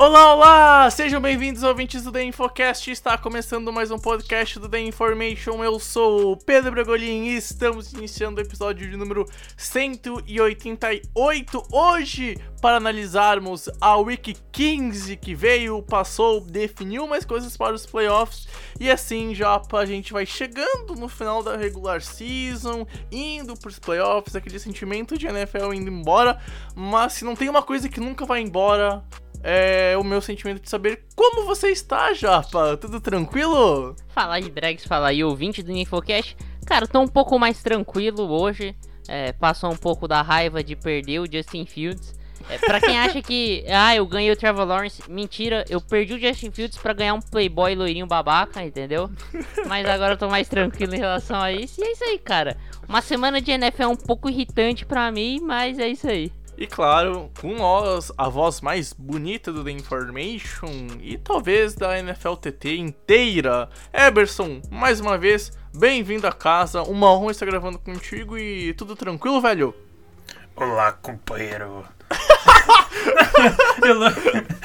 Olá, olá! Sejam bem-vindos, ouvintes do The Infocast. Está começando mais um podcast do The Information. Eu sou o Pedro Bragolin e estamos iniciando o episódio de número 188 hoje para analisarmos a Week 15 que veio, passou, definiu mais coisas para os playoffs e assim já a gente vai chegando no final da regular season, indo para os playoffs, aquele sentimento de NFL indo embora, mas se não tem uma coisa que nunca vai embora, é o meu sentimento de saber como você está, Japa. Tudo tranquilo? Fala aí, Drags, fala aí, ouvinte do Infocast. Cara, tô um pouco mais tranquilo hoje. É, passou um pouco da raiva de perder o Justin Fields. É, pra quem acha que, ah, eu ganhei o Trevor Lawrence, mentira, eu perdi o Justin Fields pra ganhar um playboy loirinho babaca, entendeu? Mas agora eu tô mais tranquilo em relação a isso. E é isso aí, cara. Uma semana de NFL é um pouco irritante pra mim, mas é isso aí. E claro, com nós, a voz mais bonita do The Information e talvez da NFL TT inteira, Eberson, mais uma vez, bem-vindo a casa, uma honra estar gravando contigo e tudo tranquilo, velho? Olá, companheiro.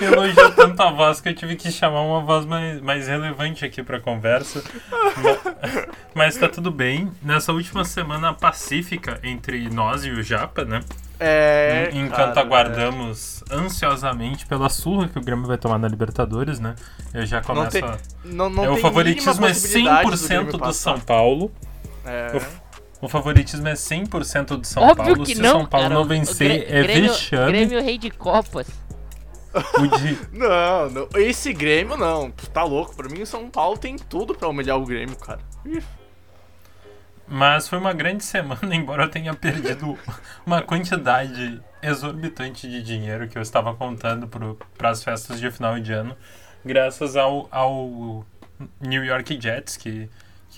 Elo... Elogiou tanto a voz que eu tive que chamar uma voz mais, mais relevante aqui pra conversa. Ma- Mas tá tudo bem. Nessa última semana pacífica entre nós e o Japa, né? É. Enquanto cara, aguardamos ansiosamente pela surra que o Grêmio vai tomar na Libertadores, né? Eu já Não começo tem, a... não, não É, o favoritismo é possibilidade 100% Grêmio do, passar. São Paulo. É. O favoritismo é 100% do São Óbvio Paulo. que Se o não, São Paulo cara. não O vencer, é Grêmio, vexame. Grêmio rei de copas. Não, não, esse Grêmio não, tá louco. Pra mim, o São Paulo tem tudo pra humilhar o Grêmio, cara. Ih, Mas foi uma grande semana, embora eu tenha perdido uma quantidade exorbitante de dinheiro que eu estava contando para as festas de final de ano, graças ao, ao New York Jets, que,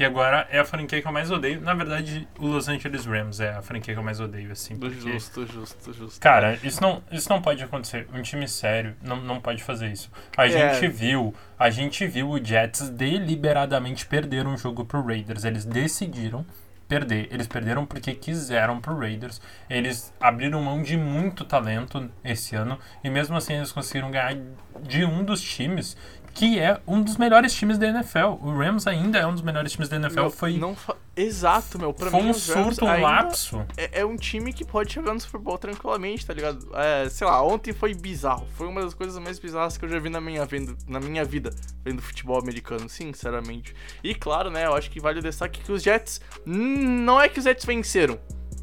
que agora é a franquia que eu mais odeio. Na verdade, o Los Angeles Rams é a franquia que eu mais odeio, assim. Porque, Justo, justo, justo. cara, isso não, isso não pode acontecer. Um time sério não, não pode fazer isso. A É. gente viu, a gente viu o Jets deliberadamente perder um jogo pro Raiders. Eles decidiram perder. Eles perderam porque quiseram pro Raiders. Eles abriram mão de muito talento esse ano e mesmo assim eles conseguiram ganhar de um dos times que é um dos melhores times da NFL. O Rams ainda é um dos melhores times da NFL. Meu, foi não fa- Exato, meu. Pra foi mim, um surto, um lapso. É, é um time que pode chegar no Super Bowl tranquilamente, tá ligado? É, sei lá, ontem foi bizarro. Foi uma das coisas mais bizarras que eu já vi na minha, vendo, na minha vida, vendo futebol americano, sinceramente. E claro, né, eu acho que vale o destaque que os Jets. Não é que os Jets venceram,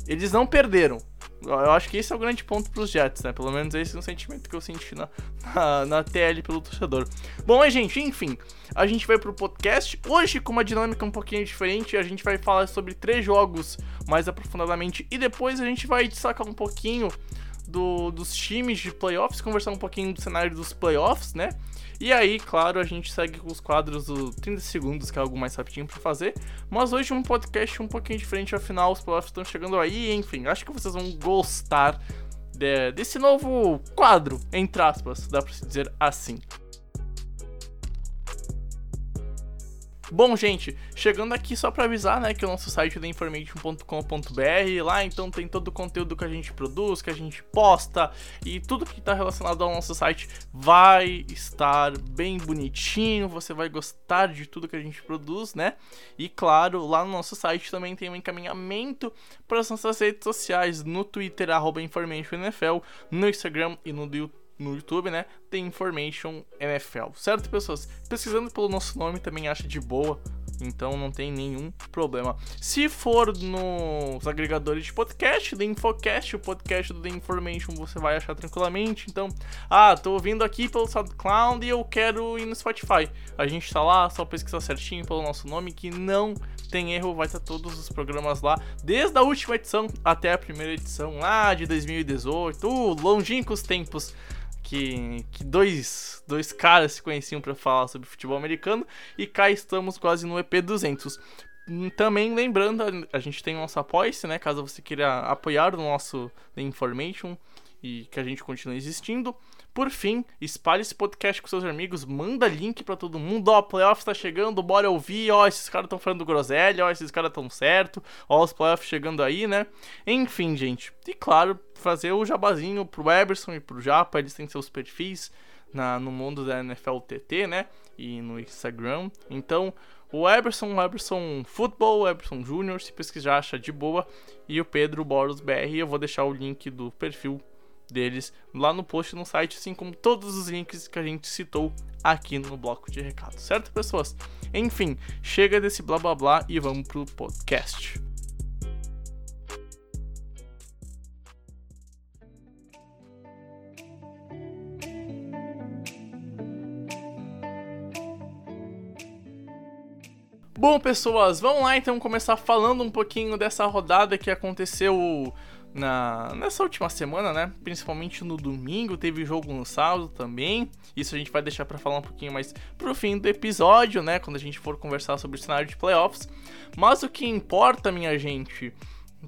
eles não perderam. Eu acho que esse é o grande ponto pros Jets, né? Pelo menos esse é o sentimento que eu senti na, na, na TL pelo torcedor. Bom, gente, enfim, a gente vai pro podcast. Hoje, com uma dinâmica um pouquinho diferente, a gente vai falar sobre três jogos mais aprofundadamente e depois a gente vai destacar um pouquinho do- dos times de playoffs, conversar um pouquinho do cenário dos playoffs, né? E aí, claro, a gente segue com os quadros do 30 segundos, que é algo mais rapidinho pra fazer. Mas hoje um podcast um pouquinho diferente, afinal os playoffs estão chegando aí, enfim, acho que vocês vão gostar de- desse novo quadro, entre aspas, dá pra se dizer assim. Bom, gente, chegando aqui só pra avisar, né, que o nosso site é theinformation.com.br, lá então tem todo o conteúdo que a gente produz, que a gente posta e tudo que tá relacionado ao nosso site vai estar bem bonitinho, você vai gostar de tudo que a gente produz, né? E claro, lá no nosso site também tem um encaminhamento para as nossas redes sociais, no Twitter, InformationNFL, no Instagram e no YouTube no YouTube, né? Tem Information NFL, certo, pessoas? Pesquisando pelo nosso nome também acha de boa. Então não tem nenhum problema. Se for nos agregadores de podcast, The Infocast, o podcast do The Information você vai achar tranquilamente. Então, ah, tô ouvindo aqui pelo SoundCloud e eu quero ir no Spotify. A gente tá lá, só pesquisar certinho pelo nosso nome que não tem erro, vai estar todos os programas lá, desde a última edição até a primeira edição lá de 2018, uh, longínquos tempos que, que dois, dois caras se conheciam para falar sobre futebol americano e cá estamos quase no EP 200. Também lembrando, a gente tem o nosso apoia né? Caso você queira apoiar o nosso The Information e que a gente continue existindo. Por fim, espalhe esse podcast com seus amigos, manda link para todo mundo. Ó, playoffs tá chegando, bora ouvir. Ó, esses caras estão falando groselha, ó, esses caras tão certo. Ó, os playoffs chegando aí, né? Enfim, gente. E claro, fazer o jabazinho pro Eberson e pro Japa, eles têm seus perfis na, no mundo da NFL TT, né? E no Instagram. Então, o Eberson, o Eberson Football, o Eberson Júnior, se pesquisar, acha de boa. E o Pedro Boros BR, eu vou deixar o link do perfil deles lá no post no site, assim como todos os links que a gente citou aqui no bloco de recados, certo, pessoas? Enfim, chega desse blá blá blá e vamos pro podcast. Bom, pessoas, vamos lá então começar falando um pouquinho dessa rodada que aconteceu na, nessa última semana, né? Principalmente no domingo, teve jogo no sábado também. Isso a gente vai deixar para falar um pouquinho mais pro fim do episódio, né? Quando a gente for conversar sobre o cenário de playoffs. Mas o que importa, minha gente,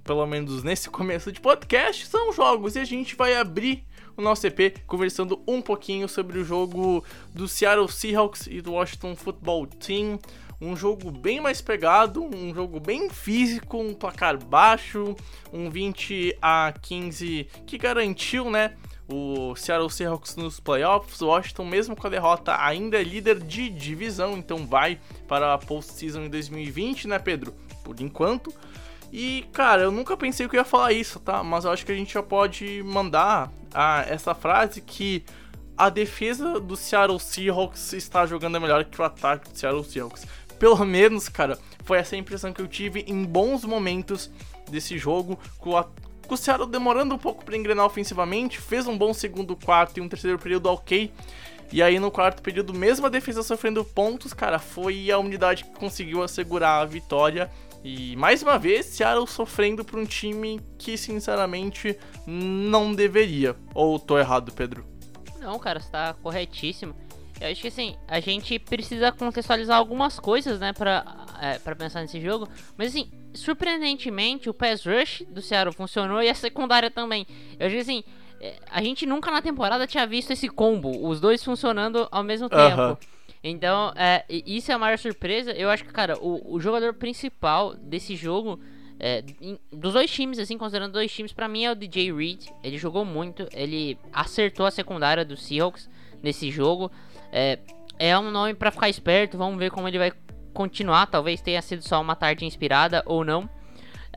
pelo menos nesse começo de podcast, são jogos e a gente vai abrir o nosso EP conversando um pouquinho sobre o jogo do Seattle Seahawks e do Washington Football Team um jogo bem mais pegado, um jogo bem físico, um placar baixo, um 20 a 15 que garantiu, né? O Seattle Seahawks nos playoffs, Washington, mesmo com a derrota, ainda é líder de divisão, então vai para a postseason em 2020, né, Pedro? Por enquanto. E, cara, eu nunca pensei que eu ia falar isso, tá? Mas eu acho que a gente já pode mandar a, essa frase que a defesa do Seattle Seahawks está jogando melhor que o ataque do Seattle Seahawks pelo menos, cara, foi essa impressão que eu tive em bons momentos desse jogo, com, a, com o Seattle demorando um pouco para engrenar ofensivamente, fez um bom segundo quarto e um terceiro período ok. E aí no quarto período, mesmo a defesa sofrendo pontos, cara, foi a unidade que conseguiu assegurar a vitória. E mais uma vez, Seattle sofrendo para um time que sinceramente não deveria. Ou tô errado, Pedro? Não, cara, está corretíssimo. Eu acho que assim, a gente precisa contextualizar algumas coisas, né, pra, é, pra pensar nesse jogo. Mas assim, surpreendentemente, o pass rush do Seattle funcionou e a secundária também. Eu acho que assim, é, a gente nunca na temporada tinha visto esse combo, os dois funcionando ao mesmo tempo. Uh -huh. Então, é, isso é a maior surpresa. Eu acho que, cara, o, o jogador principal desse jogo, é, dos dois times, assim, considerando dois times, para mim é o DJ Reed. Ele jogou muito, ele acertou a secundária do Seahawks nesse jogo. É, é um nome para ficar esperto, vamos ver como ele vai continuar. Talvez tenha sido só uma tarde inspirada ou não.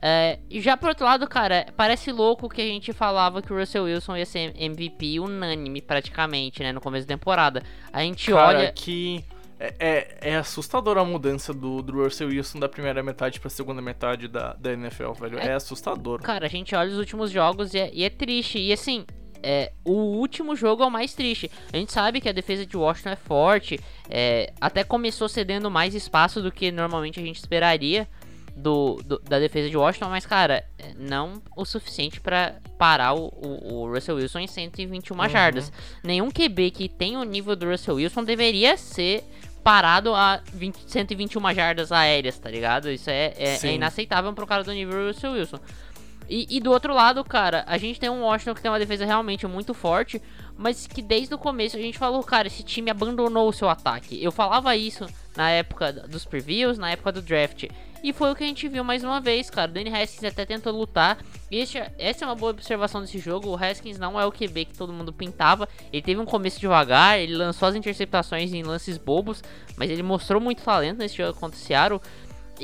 É, e já por outro lado, cara, parece louco que a gente falava que o Russell Wilson ia ser MVP unânime praticamente, né, no começo da temporada. A gente cara, olha. que é, é, é assustadora a mudança do, do Russell Wilson da primeira metade pra segunda metade da, da NFL, velho. É, é assustador. Cara, a gente olha os últimos jogos e é, e é triste. E assim, é, o último jogo é o mais triste. A gente sabe que a defesa de Washington é forte, é, até começou cedendo mais espaço do que normalmente a gente esperaria do, do da defesa de Washington, mas cara, é, não o suficiente para parar o, o, o, Russell Wilson em 121 uhum. jardas. Nenhum QB que tem o nível do Russell Wilson deveria ser parado a 20, 121 jardas aéreas, tá ligado? Isso é, é, é inaceitável para um cara do nível do Russell Wilson. E, e, do outro lado, cara, a gente tem um Washington que tem uma defesa realmente muito forte, mas que desde o começo a gente falou, cara, esse time abandonou o seu ataque. Eu falava isso na época dos previews, na época do draft. E foi o que a gente viu mais uma vez, cara. O Danny Haskins até tentou lutar. E essa é uma boa observação desse jogo. O Haskins não é o QB que todo mundo pintava. Ele teve um começo devagar, ele lançou as interceptações em lances bobos, mas ele mostrou muito talento nesse jogo contra o Seattle.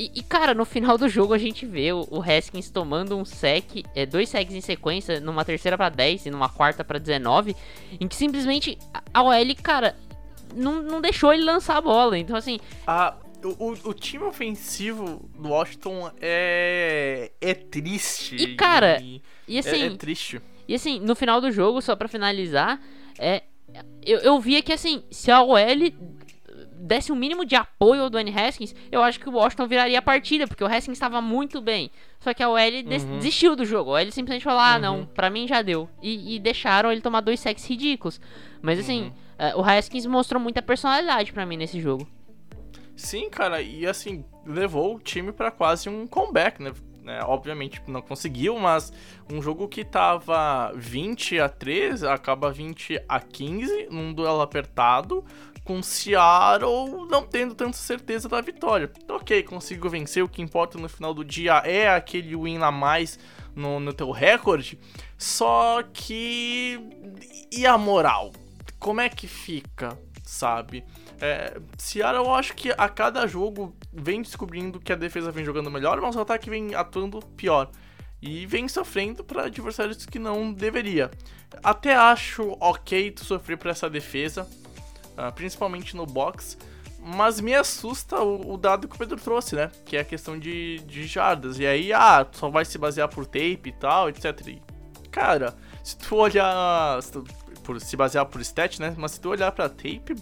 E, e, cara, no final do jogo a gente vê o, o Haskins tomando um sec, é, dois secs em sequência, numa terceira para 10 e numa quarta para 19, em que simplesmente a OL, cara, não, não deixou ele lançar a bola. Então, assim. O, o time ofensivo do Washington é. é triste. E, cara, e, E é, assim, é triste. E assim, no final do jogo, só pra finalizar, é, eu, eu via que assim, se a OL desse um mínimo de apoio ao Dwayne Haskins, eu acho que o Washington viraria a partida, porque o Haskins estava muito bem. Só que a OL Uhum. desistiu do jogo. A OL simplesmente falou: ah, não, pra mim já deu. E, e deixaram ele tomar dois sacks ridículos. Mas assim, Uhum. é, o Haskins mostrou muita personalidade pra mim nesse jogo. Sim, cara, e assim, levou o time pra quase um comeback, né? né? Obviamente não conseguiu, mas um jogo que tava 20 a 13 acaba 20 a 15 num duelo apertado, com Seattle não tendo tanta certeza da vitória. Ok, consigo vencer, o que importa no final do dia é aquele win a mais no, no teu recorde, só que. E a moral? Como é que fica, sabe? É, Seattle, eu acho que a cada jogo vem descobrindo que a defesa vem jogando melhor, mas o ataque vem atuando pior. E vem sofrendo para adversários que não deveria. Até acho ok tu sofrer pra essa defesa, principalmente no box, mas me assusta o, o dado que o Pedro trouxe, né? Que é a questão de, de jardas. E aí, ah, só vai se basear por tape e tal, etc. E, cara, se tu olhar. Se, tu, por, se basear por stat, né? Mas se tu olhar pra tape,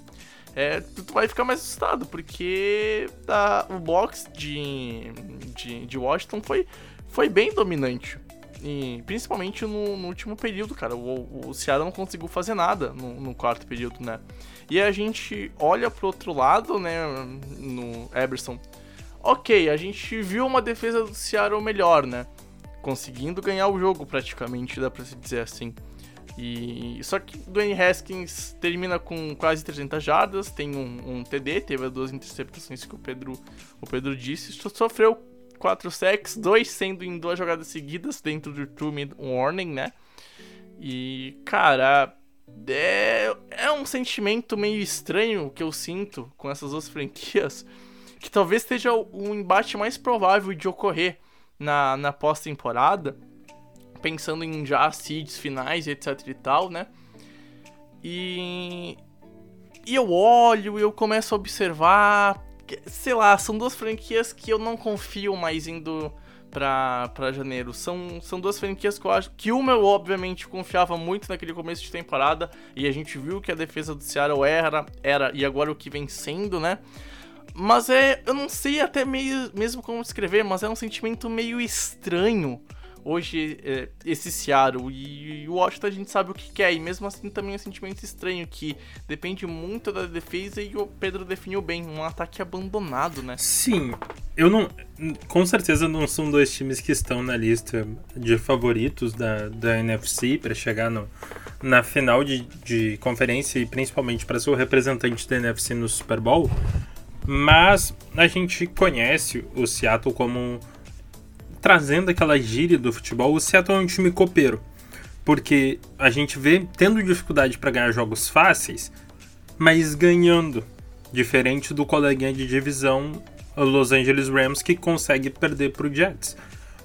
é, tu, tu vai ficar mais assustado, porque a- o box de, de, de Washington foi, foi bem dominante. E principalmente no, no último período, cara. O, o Ceará não conseguiu fazer nada no, no quarto período, né? E a gente olha pro outro lado, né? No Eberson. Ok, a gente viu uma defesa do Seattle melhor, né? Conseguindo ganhar o jogo praticamente, dá pra se dizer assim. E só que Dwayne Haskins termina com quase 300 jardas, tem um, um TD, teve as duas interceptações que o Pedro, o Pedro disse, sofreu quatro sacks, dois sendo em duas jogadas seguidas dentro do two mid warning, né? E cara, é, é um sentimento meio estranho que eu sinto com essas duas franquias, que talvez seja o embate mais provável de ocorrer na, na pós-temporada pensando em já seeds finais, etc e tal, né? E e eu olho, eu começo a observar, sei lá, são duas franquias que eu não confio mais indo pra, pra janeiro. São, são duas franquias que eu acho que uma eu obviamente confiava muito naquele começo de temporada e a gente viu que a defesa do Seattle era, era e agora o que vem sendo, né? Mas é, eu não sei até meio, mesmo como descrever, mas é um sentimento meio estranho hoje é, esse Seattle e o Washington a gente sabe o que quer e mesmo assim também é um sentimento estranho que depende muito da defesa e o Pedro definiu bem, um ataque abandonado, né? Sim, eu não. Com certeza não são dois times que estão na lista de favoritos da, da NFC para chegar no, na final de, de conferência e principalmente para ser o representante da NFC no Super Bowl. Mas a gente conhece o Seattle como. Trazendo aquela gíria do futebol, o Seattle é um time copeiro. Porque a gente vê tendo dificuldade para ganhar jogos fáceis, mas ganhando. Diferente do coleguinha de divisão o Los Angeles Rams que consegue perder pro Jets.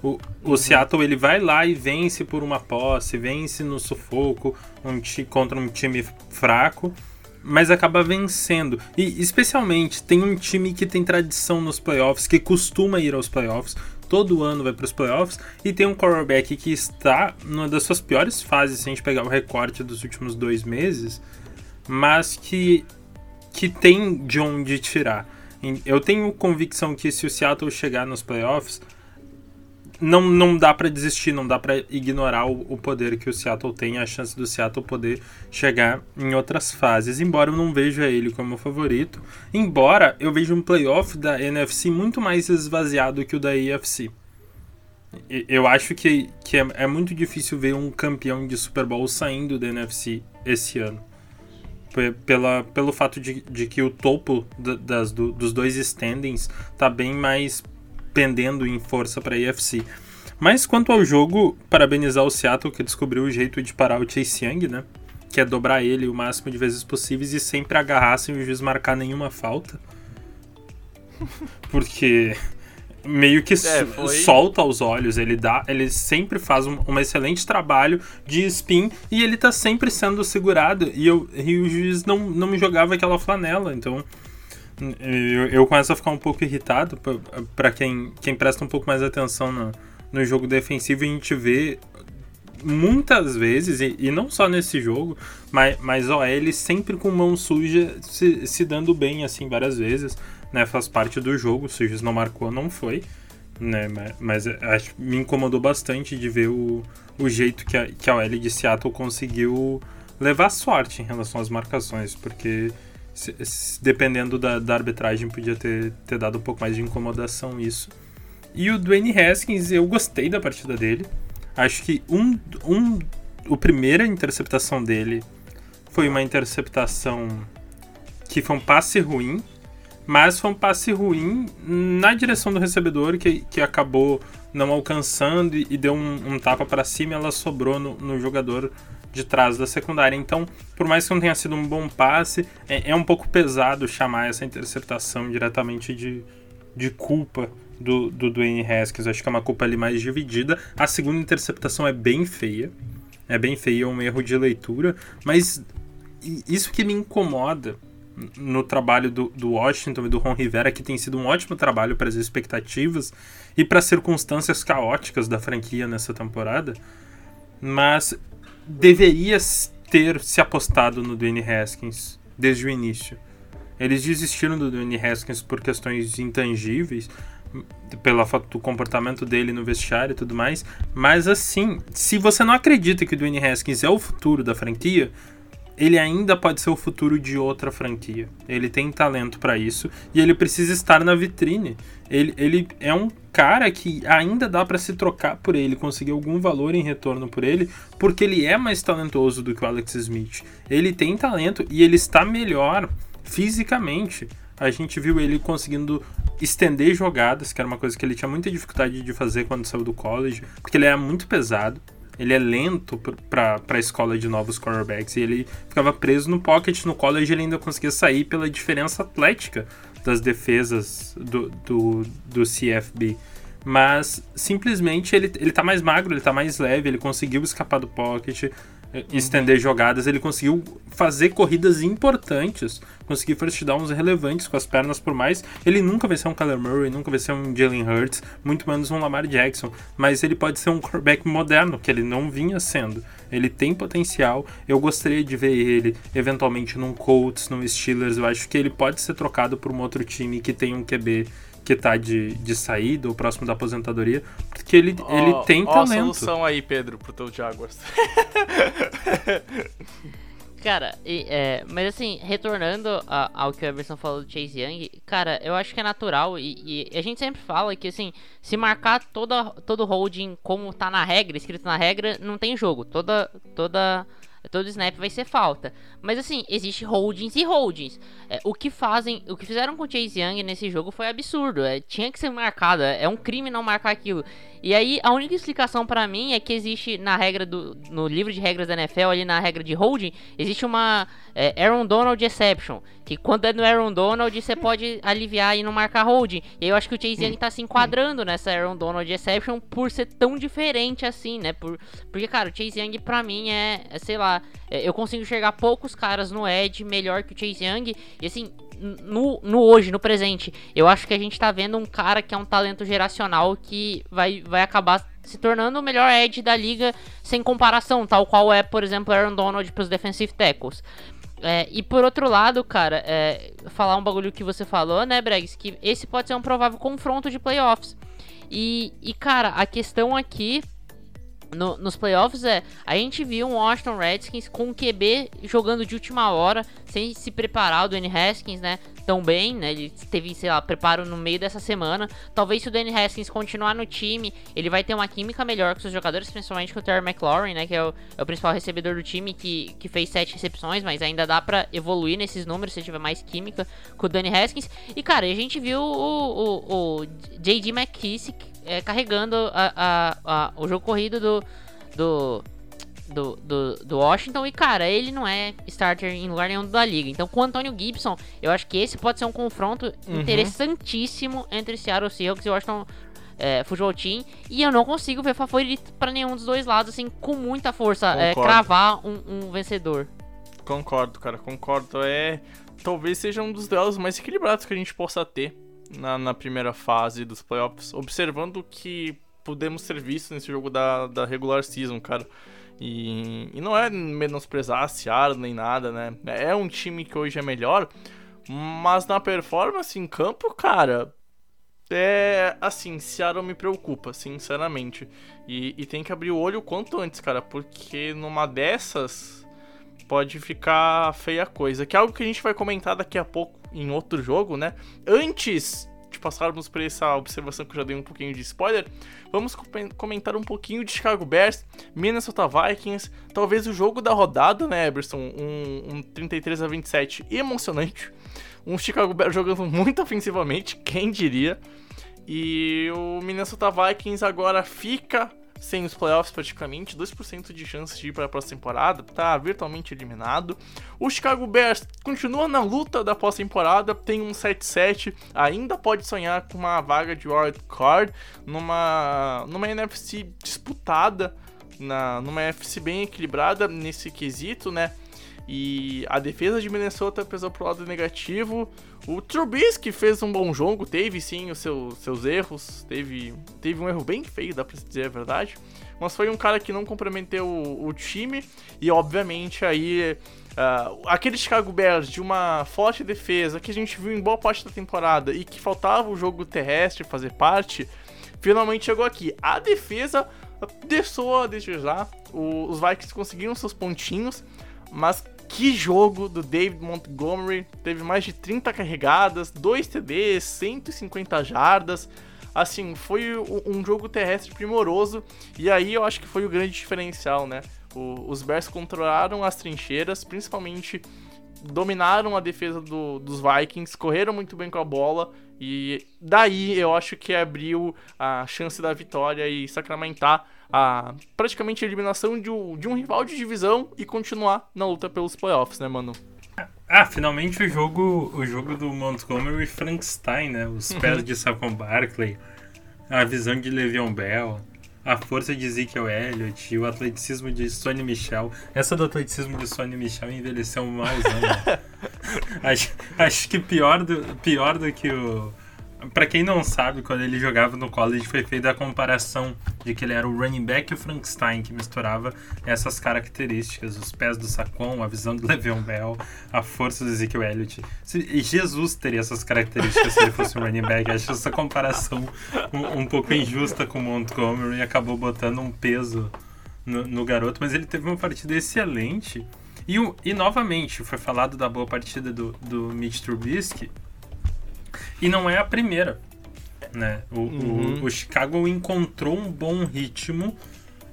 O, o Seattle ele vai lá e vence por uma posse, vence no sufoco um contra um time fraco, mas acaba vencendo. E especialmente tem um time que tem tradição nos playoffs, que costuma ir aos playoffs, todo ano vai para os playoffs, e tem um quarterback que está numa das suas piores fases, se a gente pegar o recorte dos últimos dois meses, mas que que tem de onde tirar. Eu tenho convicção que se o Seattle chegar nos playoffs, não, não dá pra desistir, não dá pra ignorar o, o poder que o Seattle tem, a chance do Seattle poder chegar em outras fases. Embora eu não veja ele como favorito, embora eu veja um playoff da NFC muito mais esvaziado que o da AFC. Eu acho que, que é, é muito difícil ver um campeão de Super Bowl saindo da NFC esse ano pe- pela, pelo fato de, de que o topo da- das, do- dos dois standings tá bem mais pendendo em força para AFC. Mas quanto ao jogo, parabenizar o Seattle que descobriu o jeito de parar o Chase Young, né? Que é dobrar ele o máximo de vezes possíveis e sempre agarrar sem o juiz marcar nenhuma falta. Porque meio que so- foi. solta os olhos, ele dá, ele sempre faz um, um excelente trabalho de spin e ele tá sempre sendo segurado e, eu, e o juiz não, não me jogava aquela flanela, então Eu, eu começo a ficar um pouco irritado para quem, quem presta um pouco mais atenção no, no jogo defensivo. A gente vê muitas vezes, e, e, não só nesse jogo, mas, mas ó, ele sempre com mão suja se, se dando bem assim várias vezes, né? Faz parte do jogo, o Sujos não marcou, não foi, né? Mas, mas acho, me incomodou bastante de ver o, o jeito que a, que a OL de Seattle conseguiu levar sorte em relação às marcações, porque se, dependendo da, da, arbitragem podia ter, ter dado um pouco mais de incomodação isso. E o Dwayne Haskins, eu gostei da partida dele. Acho que um, um, a primeira interceptação dele foi uma interceptação que foi um passe ruim, mas foi um passe ruim na direção do recebedor que, que acabou não alcançando e, e deu um, um tapa para cima e ela sobrou no, no, jogador de trás da secundária. Então, por mais que não tenha sido um bom passe, é, é um pouco pesado chamar essa interceptação diretamente de, de culpa do, do Dwayne Haskins. Acho que é uma culpa ali mais dividida. A segunda interceptação é bem feia. É bem feia, é um erro de leitura. Mas isso que me incomoda no trabalho do, do Washington e do Ron Rivera, que tem sido um ótimo trabalho para as expectativas e para as circunstâncias caóticas da franquia nessa temporada, mas deveria ter se apostado no Dwayne Haskins desde o início. Eles desistiram do Dwayne Haskins por questões intangíveis, pela do comportamento dele no vestiário e tudo mais. Mas assim, se você não acredita que o Dwayne Haskins é o futuro da franquia, ele ainda pode ser o futuro de outra franquia. Ele tem talento para isso e ele precisa estar na vitrine. Ele, ele é um cara que ainda dá para se trocar por ele, conseguir algum valor em retorno por ele, porque ele é mais talentoso do que o Alex Smith. Ele tem talento e ele está melhor fisicamente. A gente viu ele conseguindo estender jogadas, que era uma coisa que ele tinha muita dificuldade de fazer quando saiu do college, porque ele era muito pesado. Ele é lento para a escola de novos quarterbacks e ele ficava preso no pocket. No college ele ainda conseguia sair pela diferença atlética das defesas do, do, do CFB. Mas simplesmente ele, ele tá mais magro, ele tá mais leve, ele conseguiu escapar do pocket, estender jogadas, ele conseguiu fazer corridas importantes, conseguir first downs relevantes com as pernas, por mais. Ele nunca vai ser um Kyler Murray, nunca vai ser um Jalen Hurts, muito menos um Lamar Jackson, mas ele pode ser um quarterback moderno, que ele não vinha sendo. Ele tem potencial, eu gostaria de ver ele eventualmente num Colts, num Steelers, eu acho que ele pode ser trocado por um outro time que tem um QB que tá de, de saída ou próximo da aposentadoria, porque ele, oh, ele tem oh, talento. solução aí, Pedro, pro teu Jaguars. Cara, e, é, mas assim, retornando a, ao que o Everson falou do Chase Young, cara, eu acho que é natural e, e, a gente sempre fala que assim, se marcar toda, todo holding como tá na regra, escrito na regra, não tem jogo. Toda, toda todo snap vai ser falta. Mas assim, existe holdings e holdings. É, o que fazem, o que fizeram com o Chase Young nesse jogo foi absurdo. É, tinha que ser marcado, é, é um crime não marcar aquilo. E aí a única explicação para mim é que existe na regra do no livro de regras da NFL ali na regra de holding, existe uma é, Aaron Donald exception, que quando é no Aaron Donald você pode aliviar e não marcar holding. E eu acho que o Chase Young tá se enquadrando nessa Aaron Donald exception por ser tão diferente assim, né? Por, porque cara, o Chase Young para mim é, é, sei lá, é, eu consigo enxergar poucos caras no edge melhor que o Chase Young e assim, no, no hoje, no presente, eu acho que a gente tá vendo um cara que é um talento geracional que vai, vai acabar se tornando o melhor edge da liga sem comparação, tal qual é, por exemplo, Aaron Donald para os defensive tackles. É, e por outro lado, cara, é, falar um bagulho que você falou, né, Bregs, que esse pode ser um provável confronto de playoffs. E, e cara, a questão aqui no, nos playoffs é a gente viu um Washington Redskins com o QB jogando de última hora, sem se preparar o Dwayne Haskins, né? Tão bem, né? Ele teve, sei lá, preparo no meio dessa semana. Talvez se o Dwayne Haskins continuar no time, ele vai ter uma química melhor com seus jogadores, principalmente com o Terry McLaurin, né? Que é o, é o principal recebedor do time, que, que fez sete recepções, mas ainda dá para evoluir nesses números se tiver mais química com o Dwayne Haskins. E, cara, a gente viu o, o, o J.D. McKissick é, carregando a, a, a, o jogo corrido do, do, do, do, do, Washington. E, cara, ele não é starter em lugar nenhum da liga. Então, com o Antônio Gibson, eu acho que esse pode ser um confronto uhum. interessantíssimo entre Seattle Seahawks e Washington é, Football Team. E eu não consigo ver favorito para nenhum dos dois lados, assim, com muita força, é, cravar um, um vencedor. Concordo, cara, concordo. É talvez seja um dos duelos mais equilibrados que a gente possa ter na, na primeira fase dos playoffs, observando o que podemos ter visto nesse jogo da, da regular season, cara. E, e não é menosprezar a Seattle nem nada, né? É um time que hoje é melhor, mas na performance em campo, cara, é assim, Seattle me preocupa, sinceramente. E, e tem que abrir o olho quanto antes, cara, porque numa dessas pode ficar feia a coisa. Que é algo que a gente vai comentar daqui a pouco em outro jogo, né? Antes de passarmos por essa observação que eu já dei um pouquinho de spoiler, vamos comentar um pouquinho de Chicago Bears, Minnesota Vikings, talvez o jogo da rodada, né, Eberson? Um, um 33 a 27 emocionante. Um Chicago Bears jogando muito ofensivamente, quem diria? E o Minnesota Vikings agora fica sem os playoffs praticamente, 2% de chance de ir para a próxima temporada, tá virtualmente eliminado. O Chicago Bears continua na luta da pós-temporada, tem um 7-7, ainda pode sonhar com uma vaga de wild card numa, numa NFC disputada, na, numa NFC bem equilibrada nesse quesito, né? E a defesa de Minnesota pesou pro lado negativo. O Trubisky fez um bom jogo, teve sim os seus, seus erros, teve, teve um erro bem feio, dá pra dizer a verdade. Mas foi um cara que não comprometeu o, o time e, obviamente, aí uh, aquele Chicago Bears de uma forte defesa que a gente viu em boa parte da temporada e que faltava o jogo terrestre fazer parte, finalmente chegou aqui. A defesa deixou a desejar, os Vikings conseguiram seus pontinhos, mas que jogo do David Montgomery. Teve mais de 30 carregadas, 2 TDs, 150 jardas. Assim, foi um jogo terrestre primoroso. E aí eu acho que foi o grande diferencial, né? O, os Bears controlaram as trincheiras, principalmente dominaram a defesa do, dos Vikings, correram muito bem com a bola e daí eu acho que abriu a chance da vitória e sacramentar a praticamente a eliminação de um, de um rival de divisão e continuar na luta pelos playoffs, né, mano? Ah, finalmente o jogo, o jogo do Montgomery Frankenstein, né? Os pés uhum. de Saquon Barkley, a visão de Le'Veon Bell, a força de Ezekiel Elliott e o atleticismo de Sonny Michel. Essa do atleticismo de Sonny Michel envelheceu malzão. Né? acho, acho que pior do, pior do que o Pra quem não sabe, quando ele jogava no college, foi feita a comparação de que ele era o running back e o Frankenstein, que misturava essas características, os pés do Saquon, a visão do Le'Veon Bell, a força do Ezekiel Elliott. E Jesus teria essas características se ele fosse um running back. Acho essa comparação um, um pouco injusta com o Montgomery e acabou botando um peso no, no, garoto, mas ele teve uma partida excelente. E, e novamente, foi falado da boa partida do, do Mitch Trubisky, e não é a primeira. Né? O, uhum. o, o Chicago encontrou um bom ritmo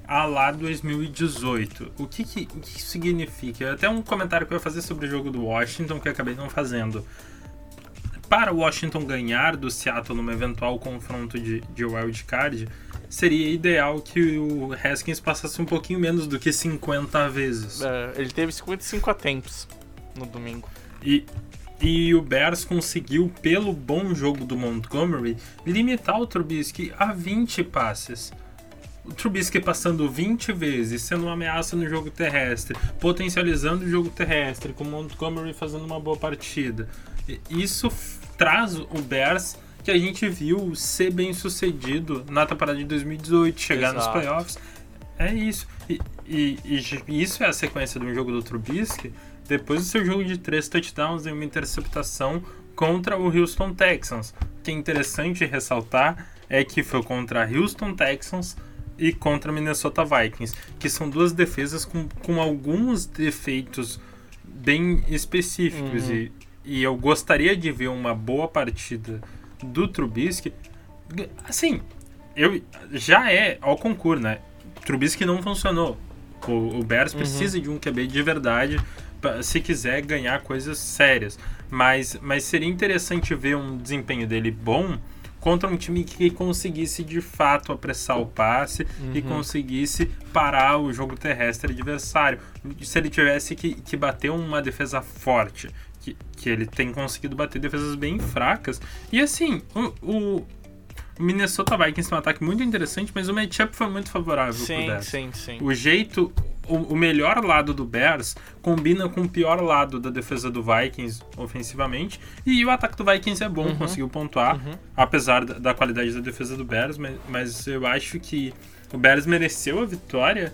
a lá 2018. O que, que, o que isso significa? Até um comentário que eu ia fazer sobre o jogo do Washington que eu acabei não fazendo. Para o Washington ganhar do Seattle num eventual confronto de, de wild card, seria ideal que o Haskins passasse um pouquinho menos do que 50 vezes. É, ele teve 55 attempts no domingo. E e o Bears conseguiu, pelo bom jogo do Montgomery, limitar o Trubisky a 20 passes. O Trubisky passando 20 vezes, sendo uma ameaça no jogo terrestre, potencializando o jogo terrestre, com o Montgomery fazendo uma boa partida. Isso traz o Bears que a gente viu ser bem sucedido na temporada de 2018, chegar Exato. nos playoffs. É isso. E, e, e, isso é a sequência do jogo do Trubisky depois do seu jogo de três touchdowns e uma interceptação contra o Houston Texans. O que é interessante ressaltar é que foi contra Houston Texans e contra Minnesota Vikings, que são duas defesas com, com alguns defeitos bem específicos. Uhum. E, e eu gostaria de ver uma boa partida do Trubisky. Assim, eu já é ao concurso, né? Trubisky não funcionou. O, o Bears uhum. precisa de um QB de verdade se quiser ganhar coisas sérias. Mas, mas seria interessante ver um desempenho dele bom contra um time que conseguisse de fato apressar o passe uhum. e conseguisse parar o jogo terrestre adversário. Se ele tivesse que, que bater uma defesa forte, que, que ele tem conseguido bater defesas bem fracas. E assim, o, o Minnesota Vikings tem um ataque muito interessante, mas o matchup foi muito favorável sim, Sim, sim. O jeito o, o melhor lado do Bears combina com o pior lado da defesa do Vikings ofensivamente. E o ataque do Vikings é bom, Uhum. conseguiu pontuar, apesar da, da qualidade da defesa do Bears, mas, mas eu acho que o Bears mereceu a vitória.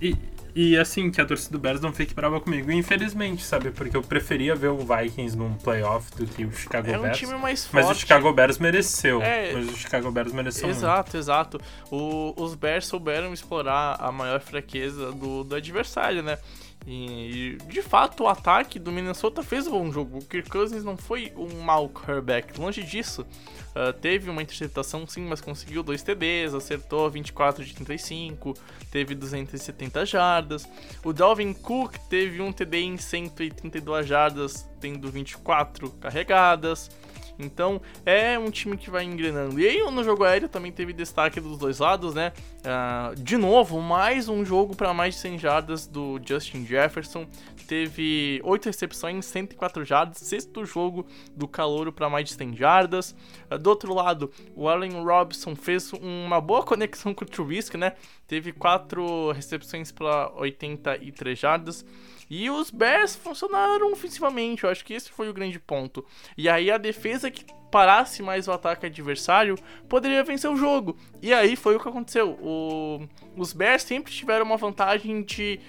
E, e assim, que a torcida do Bears não fique brava comigo. Infelizmente, sabe? Porque eu preferia ver o Vikings num playoff do que o Chicago É um Bears. time mais forte. Mas o Chicago Bears mereceu. É. Mas o Chicago Bears mereceu muito. Exato, exato. O- os Bears souberam explorar a maior fraqueza do, do adversário, né? E, de fato, o ataque do Minnesota fez um bom jogo. O Kirk Cousins não foi um mau quarterback, longe disso. Ah, teve uma interceptação sim, mas conseguiu dois TDs, acertou 24 de 35, teve 270 jardas. O Dalvin Cook teve um TD em 132 jardas, tendo 24 carregadas. Então é um time que vai engrenando. E aí no jogo aéreo também teve destaque dos dois lados, né? Ah, de novo, mais um jogo para mais de 100 jardas do Justin Jefferson. Teve 8 recepções, 104 jardas. Sexto jogo do Calouro para mais de 100 jardas. Ah, do outro lado, o Allen Robinson fez uma boa conexão com o Trubisky, né? Teve 4 recepções para 83 jardas. E os Bears funcionaram ofensivamente, eu acho que esse foi o grande ponto. E aí a defesa que parasse mais o ataque adversário poderia vencer o jogo. E aí foi o que aconteceu. O- os Bears sempre tiveram uma vantagem de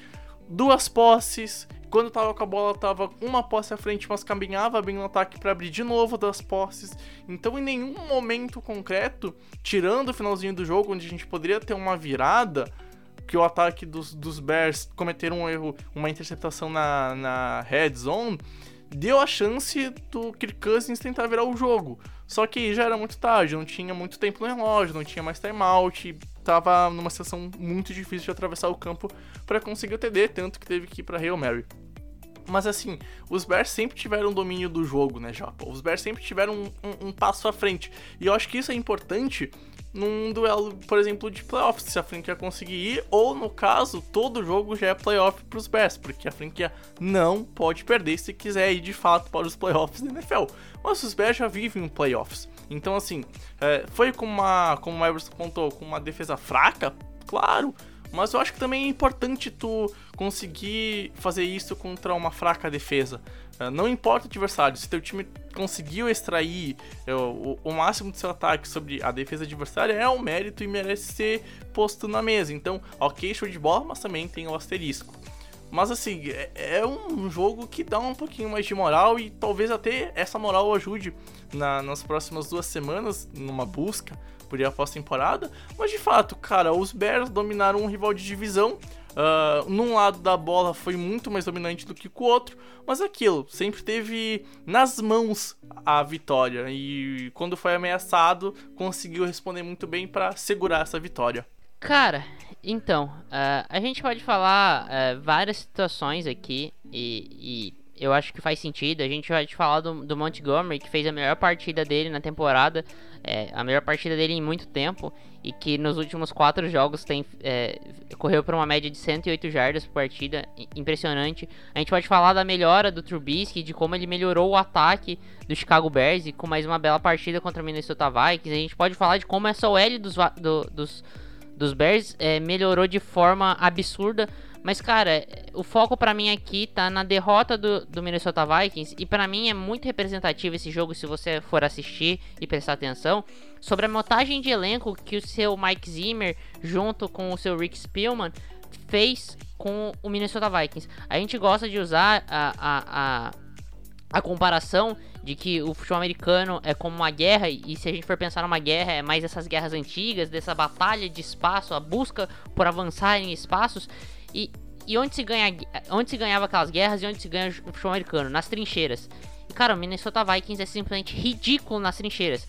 duas posses. Quando tava com a bola, tava uma posse à frente, mas caminhava bem no ataque para abrir de novo das posses. Então, em nenhum momento concreto, tirando o finalzinho do jogo, onde a gente poderia ter uma virada, que o ataque dos, dos Bears cometeram um erro, uma interceptação na, na red zone, deu a chance do Kirk Cousins tentar virar o jogo. Só que já era muito tarde, não tinha muito tempo no relógio, não tinha mais timeout, tava numa situação muito difícil de atravessar o campo para conseguir o TD, tanto que teve que ir para Hail Mary. Mas assim, os Bears sempre tiveram domínio do jogo, né, Japa? Os Bears sempre tiveram um, um- um passo à frente. E eu acho que isso é importante num duelo, por exemplo, de playoffs, se a franquia conseguir ir, ou no caso, todo jogo já é playoff pros Bears, porque a franquia não pode perder se quiser ir de fato para os playoffs da NFL. Mas os Bears já vivem em playoffs. Então, assim, é, foi com uma, como o Everson contou, com uma defesa fraca, claro, mas eu acho que também é importante tu conseguir fazer isso contra uma fraca defesa. Eh, Não importa o adversário, se teu time conseguiu extrair eh, o, máximo do seu ataque sobre a defesa adversária, é um mérito e merece ser posto na mesa. Então, ok, show de bola, mas também tem o asterisco. Mas assim, é, é um jogo que dá um pouquinho mais de moral e talvez até essa moral ajude na- nas próximas duas semanas numa busca por ir à pós-temporada. Mas de fato, cara, os Bears dominaram um rival de divisão. Ah, num lado da bola foi muito mais dominante do que com o outro, mas aquilo, sempre teve nas mãos a vitória e quando foi ameaçado, conseguiu responder muito bem para segurar essa vitória. Cara, então, ah, a gente pode falar ah, várias situações aqui e, e eu acho que faz sentido. A gente vai te falar do, do Montgomery, que fez a melhor partida dele na temporada, é, a melhor partida dele em muito tempo, e que nos últimos quatro jogos tem, é, correu para uma média de 108 jardas por partida, impressionante. A gente pode falar da melhora do Trubisky, de como ele melhorou o ataque do Chicago Bears, e com mais uma bela partida contra o Minnesota Vikings. A gente pode falar de como essa OL dos, do- dos dos Bears é, melhorou de forma absurda. Mas, cara, o foco pra mim aqui tá na derrota do, do Minnesota Vikings. E pra mim é muito representativo esse jogo se você for assistir e prestar atenção. Sobre a montagem de elenco que o seu Mike Zimmer, junto com o seu Rick Spielman, fez com o Minnesota Vikings. A gente gosta de usar a, a, a, a comparação de que o futebol americano é como uma guerra, e se a gente for pensar numa guerra, é mais essas guerras antigas, dessa batalha de espaço, a busca por avançar em espaços, e, e onde, se ganha, onde se ganhava aquelas guerras e onde se ganha o futebol americano? Nas trincheiras. E cara, o Minnesota Vikings é simplesmente ridículo nas trincheiras.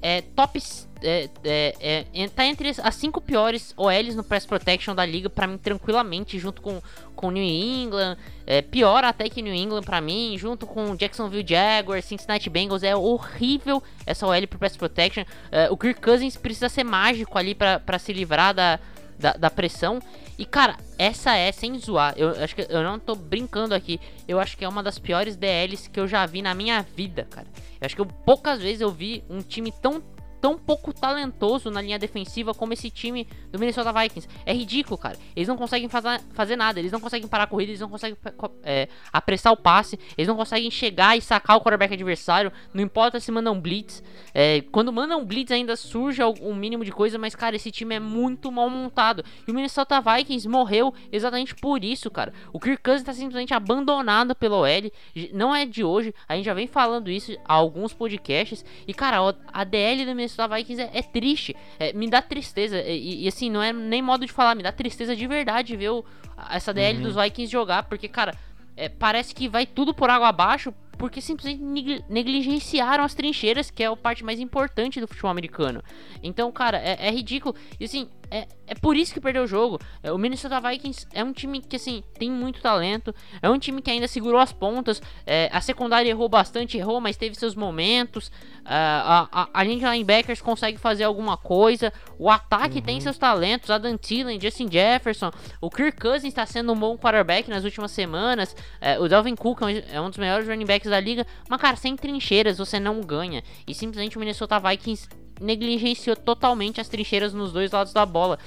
É top. É, é, é, tá entre as- cinco piores OLs no Press Protection da liga, pra mim, tranquilamente, junto com, com New England. É, pior até que New England pra mim, junto com Jacksonville Jaguars, Cincinnati Bengals. É horrível essa OL pro Press Protection. É, o Kirk Cousins precisa ser mágico ali pra se livrar da, da, da pressão. E cara, essa é sem zoar. Eu acho que eu não tô brincando aqui. Eu acho que é uma das piores DLs que eu já vi na minha vida, cara. Eu acho que eu, poucas vezes eu vi um time tão tão pouco talentoso na linha defensiva como esse time do Minnesota Vikings. É ridículo, cara. Eles não conseguem fazer, fazer nada, eles não conseguem parar a corrida, eles não conseguem é, apressar o passe, eles não conseguem chegar e sacar o quarterback adversário, não importa se mandam blitz. É, quando mandam blitz ainda surge um mínimo de coisa, mas, cara, esse time é muito mal montado. E o Minnesota Vikings morreu exatamente por isso, cara. O Kirk Cousins tá simplesmente abandonado pelo OL. Não é de hoje, a gente já vem falando isso há alguns podcasts. E, cara, a DL do Minnesota Vikings é, é triste. É, me dá tristeza. E, e, assim, não é nem modo de falar, me dá tristeza de verdade ver o, essa DL uhum. dos Vikings jogar. Porque, cara, é, parece que vai tudo por água abaixo porque simplesmente negligenciaram as trincheiras, que é a parte mais importante do futebol americano. Então, cara, é, é ridículo. E assim, é, é por isso que perdeu o jogo. É, o Minnesota Vikings é um time que, assim, tem muito talento. É um time que ainda segurou as pontas. É, a secundária errou bastante, errou, mas teve seus momentos. É, a, a, a de linebackers consegue fazer alguma coisa. O ataque uhum. tem seus talentos. Adam Thielen, Justin Jefferson. O Kirk Cousins está sendo um bom quarterback nas últimas semanas. É, o Dalvin Cook é um dos melhores running backs da liga. Mas, cara, sem trincheiras você não ganha. E simplesmente o Minnesota Vikings negligenciou totalmente as trincheiras nos dois lados da bola.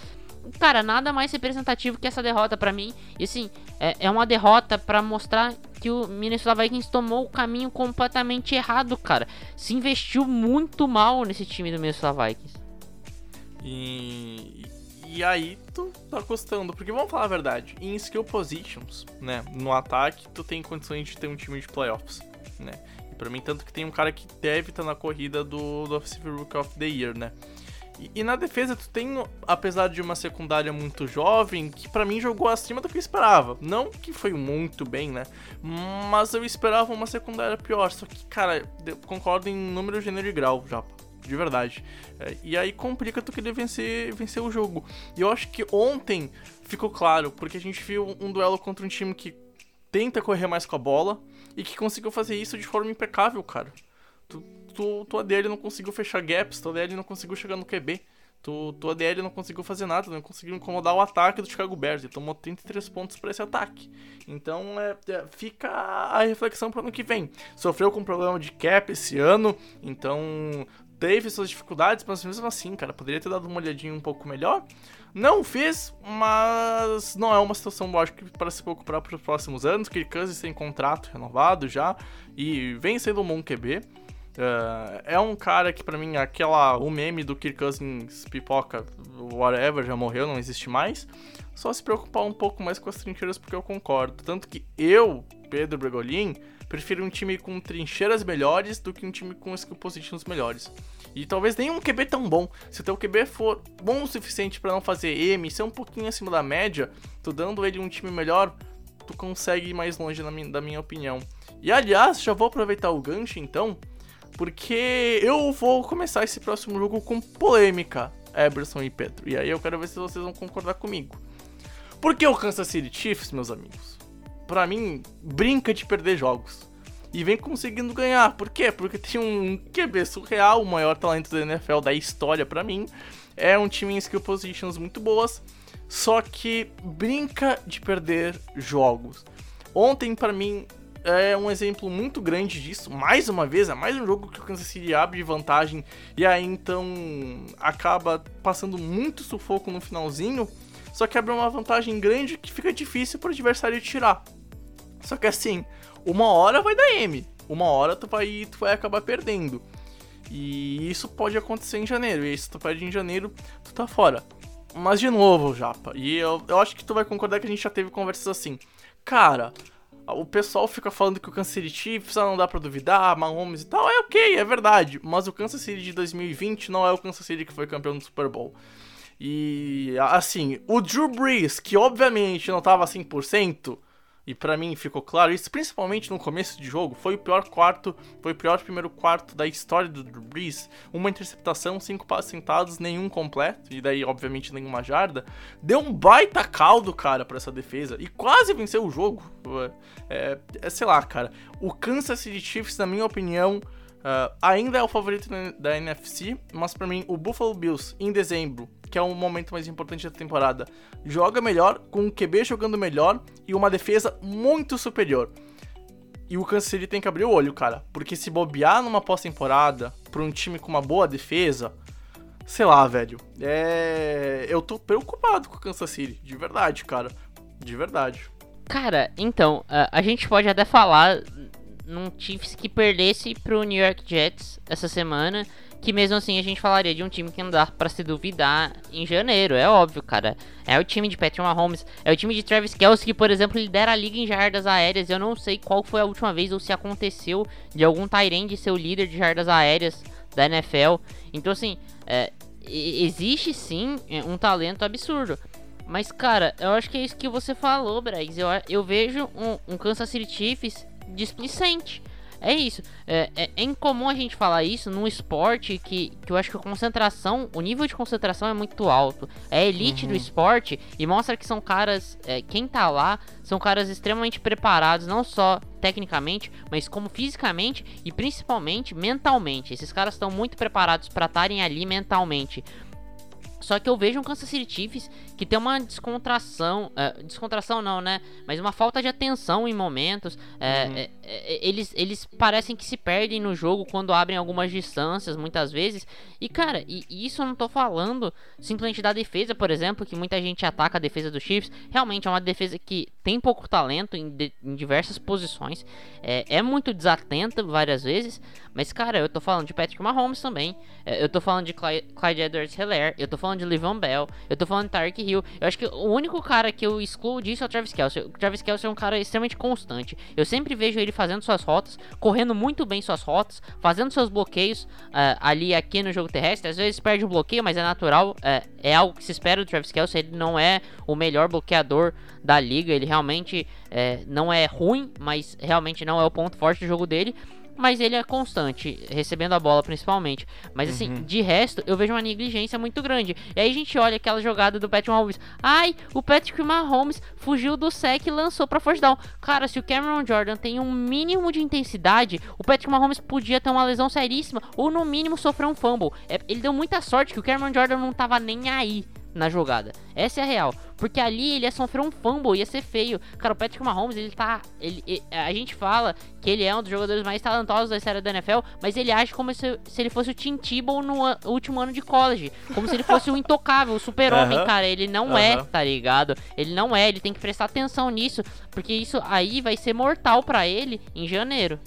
Cara, nada mais representativo que essa derrota para mim. E assim, é, é uma derrota para mostrar que o Minnesota Vikings tomou o caminho completamente errado, cara. Se investiu muito mal nesse time do Minnesota Vikings. E, e aí tu tá custando, porque vamos falar a verdade, em skill positions, né, no ataque, tu tem condições de ter um time de playoffs, né? Pra mim, tanto que tem um cara que deve estar tá na corrida do, do Offensive Rookie of the Year, né? E, e, na defesa, tu tem, apesar de uma secundária muito jovem, que para mim jogou acima do que eu esperava. Não que foi muito bem, né? Mas eu esperava uma secundária pior. Só que, cara, concordo em número, gênero e grau, já. De verdade. É, e aí complica tu querer vencer, vencer o jogo. E eu acho que ontem ficou claro, porque a gente viu um duelo contra um time que tenta correr mais com a bola e que conseguiu fazer isso de forma impecável, cara. Tu, tu, tua DL não conseguiu fechar gaps, tua DL não conseguiu chegar no QB. Tu, tua DL não conseguiu fazer nada, não conseguiu incomodar o ataque do Chicago Bears. Ele tomou 33 pontos para esse ataque. Então é, é, fica a reflexão para ano que vem. Sofreu com problema de cap esse ano, então teve suas dificuldades, mas mesmo assim, cara, poderia ter dado uma olhadinha um pouco melhor. Não fiz, mas não é uma situação, lógico, para se preocupar para os próximos anos. Kirk Cousins tem contrato renovado já e vem sendo um bom QB. Uh, é um cara que para mim aquela o meme do Kirk Cousins pipoca whatever já morreu não existe mais só se preocupar um pouco mais com as trincheiras porque eu concordo tanto que eu Pedro Bregolin prefiro um time com trincheiras melhores do que um time com skill positions melhores e talvez nem um QB tão bom. Se o teu QB for bom o suficiente para não fazer M, ser um pouquinho acima da média, tu dando ele um time melhor, tu consegue ir mais longe na minha, da minha opinião. E aliás, já vou aproveitar o gancho então, porque eu vou começar esse próximo jogo com polêmica, Eberson e Pedro. E aí eu quero ver se vocês vão concordar comigo. Por que o Kansas City Chiefs, meus amigos? Para mim, brinca de perder jogos e vem conseguindo ganhar. Por quê? Porque tem um QB surreal, o maior talento da NFL da história para mim. É um time em skill positions muito boas, só que brinca de perder jogos. Ontem, para mim, é um exemplo muito grande disso. Mais uma vez, é mais um jogo que o Kansas City abre de vantagem e aí então acaba passando muito sufoco no finalzinho. Só que abre uma vantagem grande que fica difícil para o adversário tirar. Só que assim, uma hora vai dar M. Uma hora tu vai, tu vai acabar perdendo. E isso pode acontecer em janeiro. E se tu perde em janeiro, tu tá fora. Mas de novo, Japa, e eu, eu acho que tu vai concordar que a gente já teve conversas assim. Cara, o pessoal fica falando que o Kansas City Chiefs não dá pra duvidar, Mahomes e tal. É ok, é verdade. Mas o Kansas City de 2020 não é o Kansas City que foi campeão do Super Bowl. E assim, o Drew Brees, que obviamente não tava 100%, e para mim ficou claro isso, principalmente no começo de jogo, foi o pior quarto, foi o pior primeiro quarto da história do Drew Brees. Uma interceptação, cinco passos sentados, nenhum completo, e daí obviamente nenhuma jarda. Deu um baita caldo, cara, para essa defesa e quase venceu o jogo. É, é, sei lá, cara. O Kansas City Chiefs, na minha opinião, Uh, ainda é o favorito da NFC, mas para mim o Buffalo Bills em dezembro, que é o momento mais importante da temporada, joga melhor, com o QB jogando melhor e uma defesa muito superior. E o Kansas City tem que abrir o olho, cara, porque se bobear numa pós-temporada para um time com uma boa defesa, sei lá, velho. É. Eu tô preocupado com o Kansas City, de verdade, cara. De verdade. Cara, então, a gente pode até falar num Chiefs que perdesse pro New York Jets essa semana, que mesmo assim a gente falaria de um time que não dá pra se duvidar em janeiro, é óbvio, cara. É o time de Patrick Mahomes, é o time de Travis Kelce que, por exemplo, lidera a liga em jardas aéreas. Eu não sei qual foi a última vez ou se aconteceu de algum Tyrande ser o líder de jardas aéreas da NFL. Então, assim, é, existe sim é, um talento absurdo. Mas, cara, eu acho que é isso que você falou, Bregs. Eu, eu vejo um, um Kansas City Chiefs displicente. É isso. É, é, é, incomum a gente falar isso num esporte que, que eu acho que a concentração, o nível de concentração é muito alto. É elite uhum. do esporte e mostra que são caras. É, quem tá lá são caras extremamente preparados, não só tecnicamente, mas como fisicamente e principalmente mentalmente. Esses caras estão muito preparados para estarem ali mentalmente. Só que eu vejo um Kansas City Chiefs que tem uma descontração, uh, descontração não, né? Mas uma falta de atenção em momentos. Uh, uhum. uh, eles, eles parecem que se perdem no jogo quando abrem algumas distâncias, muitas vezes. E cara, e, e isso eu não tô falando simplesmente da defesa, por exemplo, que muita gente ataca a defesa dos Chiefs. Realmente é uma defesa que tem pouco talento em, de, em diversas posições. É, é, muito desatenta várias vezes. Mas cara, eu tô falando de Patrick Mahomes também. eu tô falando de Clyde, Edwards-Helaire. Eu tô falando de Livon Bell, eu tô falando de Tark Hill. Eu acho que o único cara que eu excluo disso é o Travis Kelce. O Travis Kelce é um cara extremamente constante. Eu sempre vejo ele fazendo suas rotas, correndo muito bem suas rotas, fazendo seus bloqueios uh, ali aqui no jogo terrestre. Às vezes perde o bloqueio, mas é natural. Uh, é algo que se espera do Travis Kelce. Ele não é o melhor bloqueador da liga. Ele realmente uh, não é ruim, mas realmente não é o ponto forte do jogo dele mas ele é constante, recebendo a bola principalmente. Mas assim, uhum. de resto, eu vejo uma negligência muito grande. E aí a gente olha aquela jogada do Patrick Mahomes. Ai, o Patrick Mahomes fugiu do sec e lançou pra first down. Cara, se o Cameron Jordan tem um mínimo de intensidade, o Patrick Mahomes podia ter uma lesão seríssima ou no mínimo sofrer um fumble. É, ele deu muita sorte que o Cameron Jordan não tava nem aí na jogada. Essa é a real. Porque ali ele ia sofrer um fumble, ia ser feio. Cara, o Patrick Mahomes, ele tá. Ele, ele, a gente fala que ele é um dos jogadores mais talentosos da história da NFL, mas ele age como se, se ele fosse o Tim Tebow no an, último ano de college. Como se ele fosse o intocável, o super-homem, uhum. cara. Ele não uhum. é, tá ligado? Ele não é, ele tem que prestar atenção nisso, porque isso aí vai ser mortal para ele em janeiro.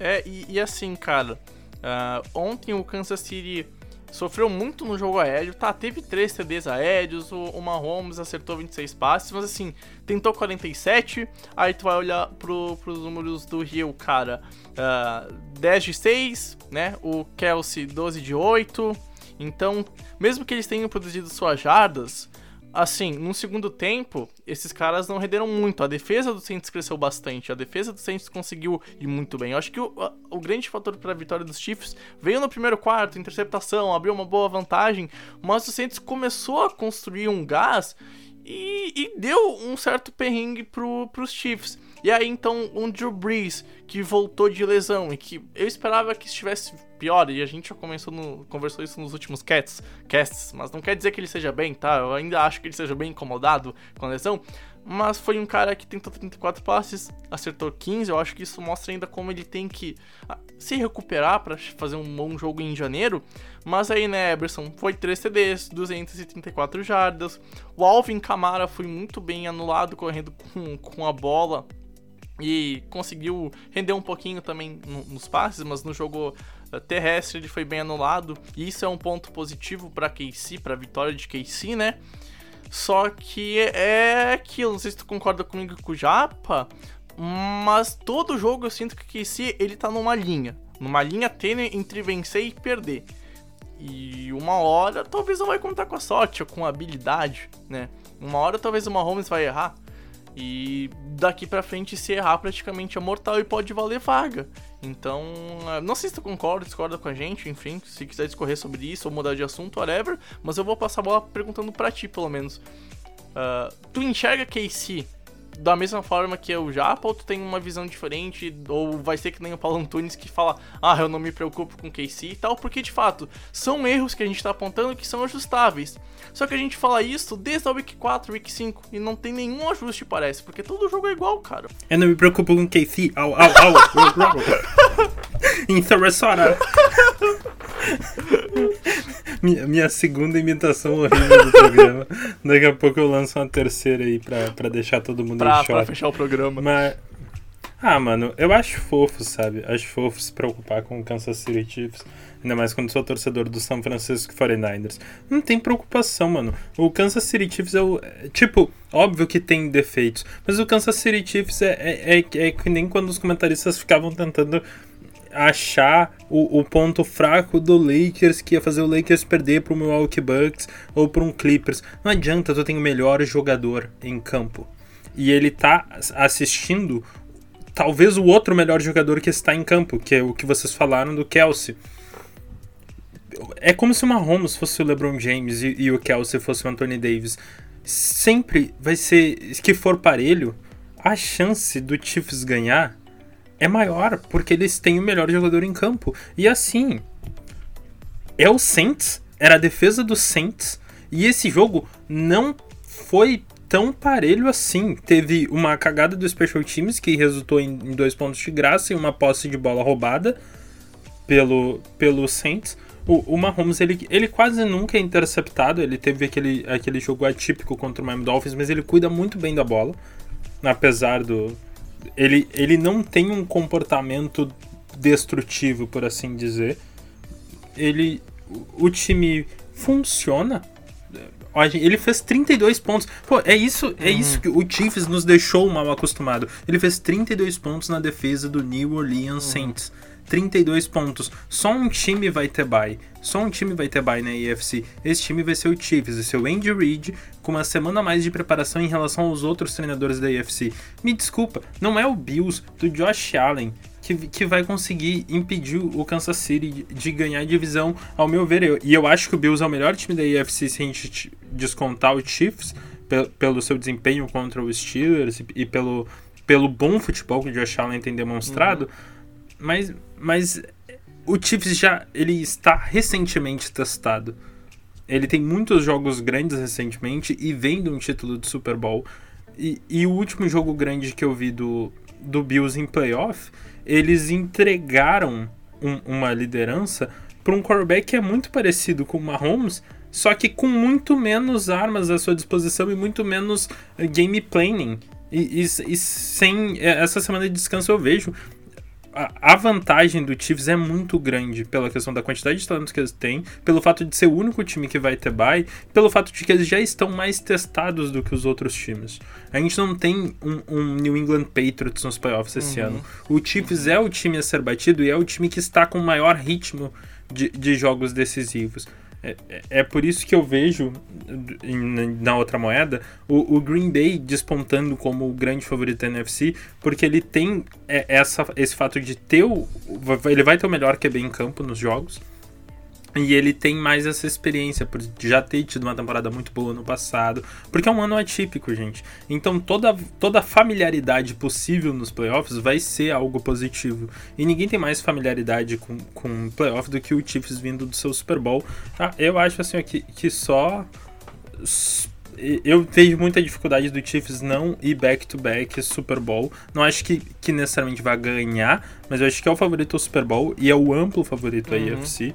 É, e, e assim, cara, uh, ontem o Kansas City sofreu muito no jogo aéreo, tá? Teve 3 TDs aéreos, o, o Mahomes acertou 26 passes, mas assim, tentou 47. Aí tu vai olhar pro, pros números do Rio, cara: uh, 10 de 6, né? O Kelsey 12 de 8. Então, mesmo que eles tenham produzido suas jardas, assim, no segundo tempo, esses caras não renderam muito. A defesa do Saints cresceu bastante. A defesa do Saints conseguiu ir muito bem. Eu acho que o, o grande fator para a vitória dos Chiefs veio no primeiro quarto, interceptação, abriu uma boa vantagem, mas o Saints começou a construir um gás e, e deu um certo perrengue pro, pros Chiefs. E aí então um Drew Brees que voltou de lesão e que eu esperava que estivesse pior, e a gente já começou no, conversou isso nos últimos casts, casts, mas não quer dizer que ele seja bem, tá? Eu ainda acho que ele seja bem incomodado com a lesão, mas foi um cara que tentou 34 passes, acertou 15. Eu acho que isso mostra ainda como ele tem que ah, se recuperar para fazer um bom jogo em janeiro. Mas aí, né, Eberson foi 3 TDs, 234 jardas. O Alvin Kamara foi muito bem anulado correndo com, com a bola e conseguiu render um pouquinho também nos passes, mas no jogo eh, terrestre ele foi bem anulado. E isso é um ponto positivo para KC, para a vitória de KC, né? Só que é aquilo, não sei se tu concorda comigo com o Japa, mas todo jogo eu sinto que o KC ele tá numa linha, numa linha tênue entre vencer e perder. E uma hora talvez não vai contar com a sorte ou com a habilidade, né? Uma hora talvez o Mahomes vai errar, e daqui pra frente, se errar, praticamente é mortal e pode valer vaga. Então, não sei se tu concorda, discorda com a gente, enfim, se quiser discorrer sobre isso ou mudar de assunto, whatever. Mas eu vou passar a bola perguntando pra ti, pelo menos. Uh, tu enxerga KC da mesma forma que eu já, ou tu tem uma visão diferente, ou vai ser que nem o Paulo Antunes que fala, ah, eu não me preocupo com KC e tal, porque de fato, são erros que a gente tá apontando que são ajustáveis. Só que a gente fala isso desde a Week 4, Week 5, e não tem nenhum ajuste, parece, porque todo jogo é igual, cara. Eu não me preocupo com KC, au, au, au, em Sarasota. minha, minha segunda imitação horrível do programa. Daqui a pouco eu lanço uma terceira aí pra, pra deixar todo mundo Em pra fechar o programa. Mas. Ah, mano, eu acho fofo, sabe? Acho fofo se preocupar com o Kansas City Chiefs. Ainda mais quando sou torcedor do São Francisco 49ers. Não tem preocupação, mano. O Kansas City Chiefs é o. é, tipo, óbvio que tem defeitos. Mas o Kansas City Chiefs é, é, é, é que nem quando os comentaristas ficavam tentando achar o, o ponto fraco do Lakers que ia fazer o Lakers perder pro Milwaukee Bucks ou pra um Clippers. Não adianta, tu tem o melhor jogador em campo. E ele tá assistindo talvez o outro melhor jogador que está em campo, que é o que vocês falaram do Kelsey. É como se o Mahomes fosse o LeBron James e, e o Kelsey fosse o Anthony Davis. Sempre vai ser que for parelho, a chance do Chiefs ganhar é maior, porque eles têm o melhor jogador em campo. E assim, é o Saints, era a defesa do Saints, e esse jogo não foi tão parelho assim. Teve uma cagada do Special Teams que resultou em, em dois pontos de graça e uma posse de bola roubada pelo, pelo Saints. O, o Mahomes, ele, ele quase nunca é interceptado. Ele teve aquele, aquele jogo atípico contra o Miami Dolphins, mas ele cuida muito bem da bola. Apesar do. Ele, ele não tem um comportamento destrutivo, por assim dizer. Ele. O, o time funciona. Ele fez 32 pontos. Pô, é isso, é isso que o Chiefs nos deixou mal acostumado. Ele fez 32 pontos na defesa do New Orleans Saints. 32 pontos. Só um time vai ter bye. Só um time vai ter bye na AFC. Esse time vai ser o Chiefs, vai ser o Andy Reid, com uma semana a mais de preparação em relação aos outros treinadores da AFC. Me desculpa, não é o Bills do Josh Allen que, que vai conseguir impedir o Kansas City de, ganhar a divisão, ao meu ver. Eu- e eu acho que o Bills é o melhor time da AFC se a gente descontar o Chiefs pe- pelo seu desempenho contra os Steelers e, e pelo, pelo bom futebol que o Josh Allen tem demonstrado. Mas, mas o Chiefs já ele está recentemente testado. Ele tem muitos jogos grandes recentemente e vem de um título de Super Bowl. E, e o último jogo grande que eu vi do, do Bills em playoff, eles entregaram um- uma liderança para um quarterback que é muito parecido com o Mahomes, só que com muito menos armas à sua disposição e muito menos eh, game planning. E, e- e sem eh, essa semana de descanso eu vejo a, a vantagem do Chiefs é muito grande pela questão da quantidade de talentos que eles têm, pelo fato de ser o único time que vai ter bye, pelo fato de que eles já estão mais testados do que os outros times. A gente não tem um, um New England Patriots nos playoffs esse ano. O Chiefs é o time a ser batido e é o time que está com o maior ritmo de, de jogos decisivos. É, é- é por isso que eu vejo na outra moeda o, o Green Bay despontando como o grande favorito da NFC, porque ele tem é, essa, esse fato de ter o. Ele vai ter o melhor QB em campo nos jogos. E ele tem mais essa experiência, por já ter tido uma temporada muito boa no passado. Porque é um ano atípico, gente. Então toda, toda familiaridade possível nos playoffs vai ser algo positivo. E ninguém tem mais familiaridade com, com playoff do que o Chiefs vindo do seu Super Bowl. Ah, eu acho assim que, que só. Eu vejo muita dificuldade do Chiefs não ir back-to-back Super Bowl. Não acho que, que necessariamente vai ganhar, mas eu acho que é o favorito ao Super Bowl e é o amplo favorito à AFC.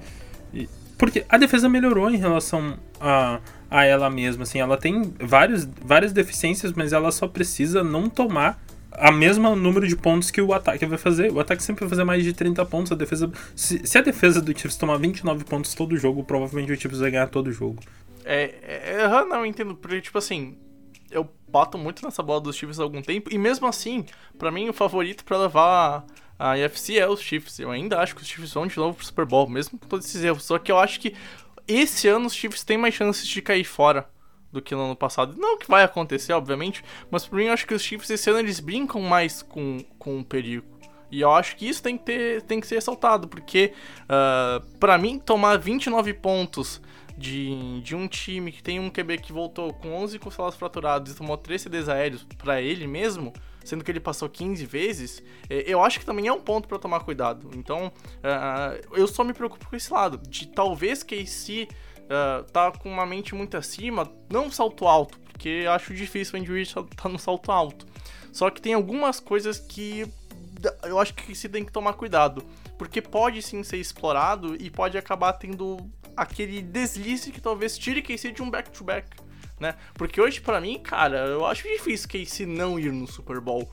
Porque a defesa melhorou em relação a, a ela mesma, assim, ela tem vários, várias deficiências, mas ela só precisa não tomar a mesma número de pontos que o ataque vai fazer. O ataque sempre vai fazer mais de 30 pontos, a defesa... Se, se a defesa do Chiefs tomar 29 pontos todo jogo, provavelmente o Chiefs vai ganhar todo jogo. É, é, é, aham, não, eu entendo, porque, tipo assim, eu bato muito nessa bola dos Chiefs há algum tempo, e mesmo assim, pra mim, o favorito pra levar a, UFC é os Chiefs. Eu ainda acho que os Chiefs vão de novo pro Super Bowl, mesmo com todos esses erros. Só que eu acho que esse ano os Chiefs têm mais chances de cair fora do que no ano passado. Não que vai acontecer, obviamente, mas pra mim eu acho que os Chiefs esse ano eles brincam mais com, com o perigo. E eu acho que isso tem que, ter, tem que ser ressaltado, porque ah, pra mim tomar 29 pontos de, de um time que tem um QB que voltou com 11 costelados fraturados e tomou 3 CDs aéreos pra ele mesmo, sendo que ele passou 15 vezes, eh, eu acho que também é um ponto pra tomar cuidado. Então, ah, eu só me preocupo com esse lado, de talvez KC ah, tá com uma mente muito acima, não um salto alto, porque acho difícil o Andy Reid tá, no salto alto. Só que tem algumas coisas que eu acho que se tem que tomar cuidado. Porque pode sim ser explorado e pode acabar tendo aquele deslize que talvez tire KC de um back-to-back, né? Porque hoje, para mim, cara, eu acho difícil KC não ir no Super Bowl.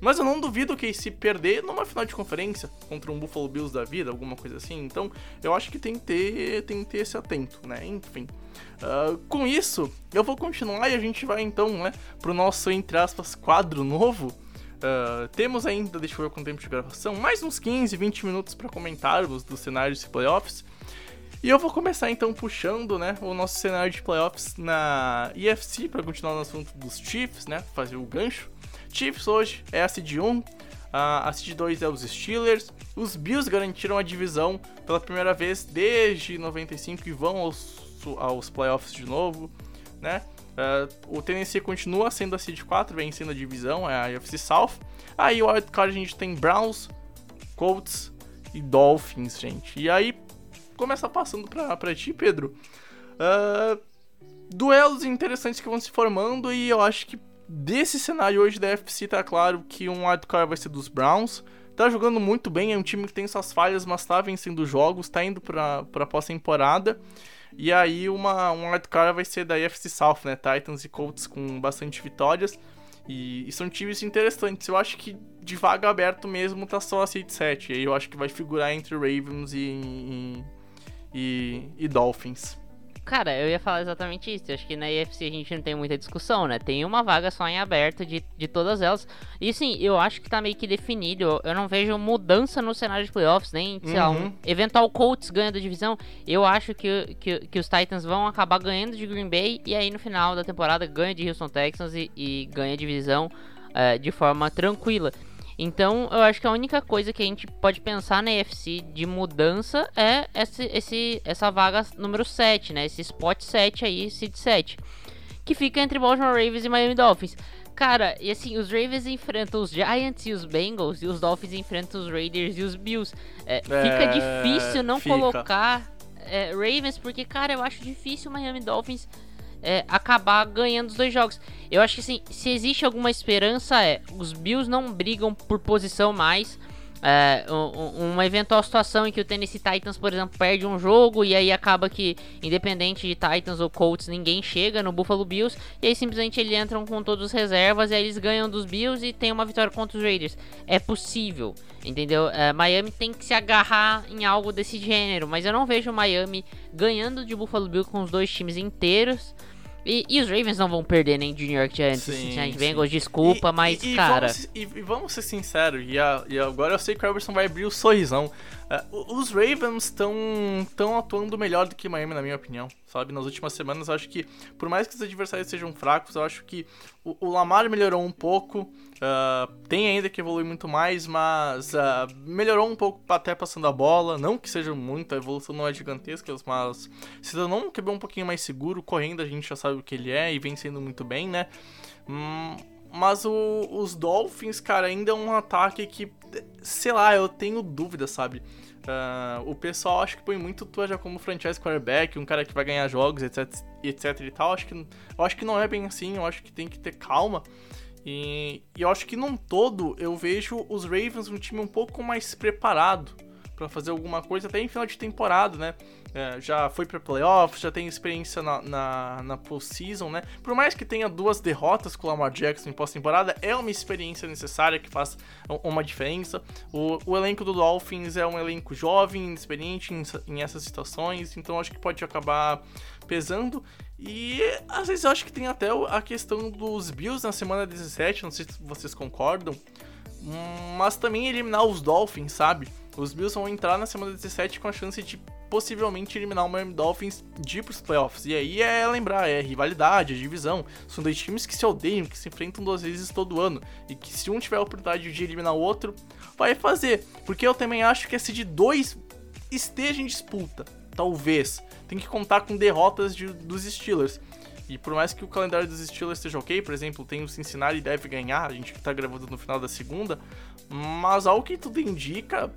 Mas eu não duvido que se perder numa final de conferência contra um Buffalo Bills da vida, alguma coisa assim. Então, eu acho que tem que ter, tem que ter esse atento, né? Enfim. Uh, com isso, eu vou continuar e a gente vai então, né, pro nosso, entre aspas, quadro novo. Uh, temos ainda, deixa eu ver quanto tempo de gravação, mais uns 15, 20 minutos para comentarmos dos cenários de playoffs. E eu vou começar então puxando, né, o nosso cenário de playoffs na EFC para continuar no assunto dos Chiefs, né, fazer o gancho. Chiefs hoje é a seed 1, a seed 2 é os Steelers. Os Bills garantiram a divisão pela primeira vez desde 95 e vão aos, aos playoffs de novo, né? Uh, o Tennessee continua sendo a seed 4, vencendo a divisão, é a UFC South. Aí o wildcard a gente tem Browns, Colts e Dolphins, gente. E aí, começa passando pra, pra ti, Pedro. Uh, duelos interessantes que vão se formando e eu acho que Desse cenário hoje da FC tá claro que um wildcard vai ser dos Browns. Tá jogando muito bem, é um time que tem suas falhas, mas tá vencendo jogos, tá indo pra, pra pós-temporada. E aí uma, um wildcard vai ser da FC South, né? Titans e Colts com bastante vitórias. E, e, são times interessantes. Eu acho que de vaga aberto mesmo tá só a seed 7. E aí eu acho que vai figurar entre Ravens e, e, e, e Dolphins. Cara, eu ia falar exatamente isso. Eu acho que na EFC a gente não tem muita discussão, né? Tem uma vaga só em aberto de, de todas elas. E sim, eu acho que tá meio que definido. Eu não vejo mudança no cenário de playoffs, nem, sei uhum. lá, um uhum. eventual Colts ganha da divisão. Eu acho que, que, que, os Titans vão acabar ganhando de Green Bay e aí no final da temporada ganha de Houston Texans e, e ganha a divisão uh, de forma tranquila. Então, eu acho que a única coisa que a gente pode pensar na EFC de mudança é esse, esse, essa vaga número 7, né? Esse spot 7 aí, seed 7. Que fica entre Baltimore Ravens e Miami Dolphins. Cara, e assim, os Ravens enfrentam os Giants e os Bengals, e os Dolphins enfrentam os Raiders e os Bills. É, fica é, difícil não fica. colocar é, Ravens, porque, cara, eu acho difícil o Miami Dolphins é, acabar ganhando os dois jogos. Eu acho que assim, se existe alguma esperança é os Bills não brigam por posição mais. É, uma eventual situação em que o Tennessee Titans, por exemplo, perde um jogo e aí acaba que, independente de Titans ou Colts, ninguém chega no Buffalo Bills e aí simplesmente eles entram com todos os reservas e aí eles ganham dos Bills e tem uma vitória contra os Raiders. É possível, entendeu? É, Miami tem que se agarrar em algo desse gênero, mas eu não vejo Miami ganhando de Buffalo Bills com os dois times inteiros. E, e, os Ravens não vão perder nem de New York Giants sim, Cincinnati Bengals, desculpa, e, mas, e, cara... Vamos, e, vamos ser sinceros, e, a, e, agora eu sei que o Everson vai abrir o sorrisão. Uh, os Ravens estão atuando melhor do que Miami, na minha opinião, sabe? Nas últimas semanas, acho que, por mais que os adversários sejam fracos, eu acho que o, o Lamar melhorou um pouco, uh, tem ainda que evoluir muito mais, mas uh, melhorou um pouco até passando a bola. Não que seja muito, a evolução não é gigantesca, mas se não quebrou um pouquinho mais seguro, correndo a gente já sabe o que ele é e vem sendo muito bem, né? Hum, mas o, os Dolphins, cara, ainda é um ataque que, sei lá, eu tenho dúvida, sabe? Uh, o pessoal acho que põe muito Tua já como franchise quarterback, um cara que vai ganhar jogos, etc, etc e tal. Acho que, eu acho que não é bem assim, eu acho que tem que ter calma. E, e eu acho que num todo eu vejo os Ravens um time um pouco mais preparado para fazer alguma coisa até em final de temporada, né? É, já foi para playoffs, já tem experiência na, na, na postseason, né? Por mais que tenha duas derrotas com o Lamar Jackson em pós-temporada, é uma experiência necessária que faz uma diferença. O, o elenco do Dolphins é um elenco jovem, inexperiente em, em essas situações, então acho que pode acabar pesando. E às vezes eu acho que tem até a questão dos Bills na semana 17, não sei se vocês concordam, mas também eliminar os Dolphins, sabe? Os Bills vão entrar na semana 17 com a chance de possivelmente eliminar o Miami Dolphins de ir pros playoffs. E aí é lembrar, é rivalidade, é divisão. São dois times que se odeiam, que se enfrentam duas vezes todo ano. E que se um tiver a oportunidade de eliminar o outro, vai fazer. Porque eu também acho que esse de dois esteja em disputa. Talvez. Tem que contar com derrotas de, dos Steelers. E por mais que o calendário dos Steelers esteja ok, por exemplo, tem o Cincinnati deve ganhar, a gente tá gravando no final da segunda, mas ao que tudo indica,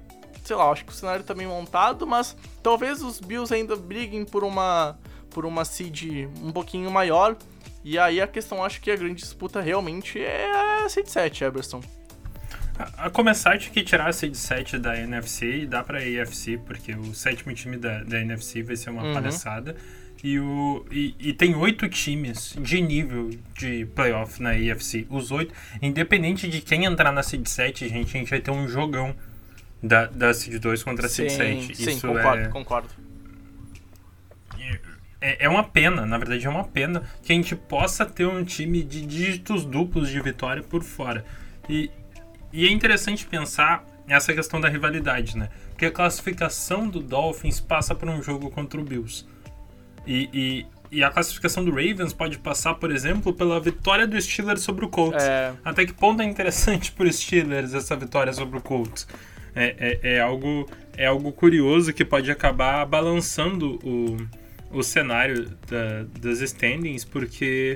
sei lá, acho que o cenário tá bem montado, mas talvez os Bills ainda briguem por uma por uma seed um pouquinho maior. E aí a questão, acho que a grande disputa realmente é a seed 7, Eberson. A, a começar, tinha que tirar a seed 7 da NFC e dar pra AFC, porque o sétimo time da, da NFC vai ser uma Uhum. palhaçada. E, o, e, e tem oito times de nível de playoff na AFC. Os oito, independente de quem entrar na seed 7, gente, a gente vai ter um jogão da, da seed 2 contra a seed 7. sim, Isso concordo, é, concordo. é, é uma pena, na verdade é uma pena que a gente possa ter um time de dígitos duplos de vitória por fora. E, e é interessante pensar essa questão da rivalidade, né? Porque a classificação do Dolphins passa por um jogo contra o Bills. E, e, e a classificação do Ravens pode passar, por exemplo, pela vitória do Steelers sobre o Colts. É. Até que ponto é interessante para os Steelers essa vitória sobre o Colts? É, é, é algo, é algo curioso que pode acabar balançando o, o cenário da- das standings, porque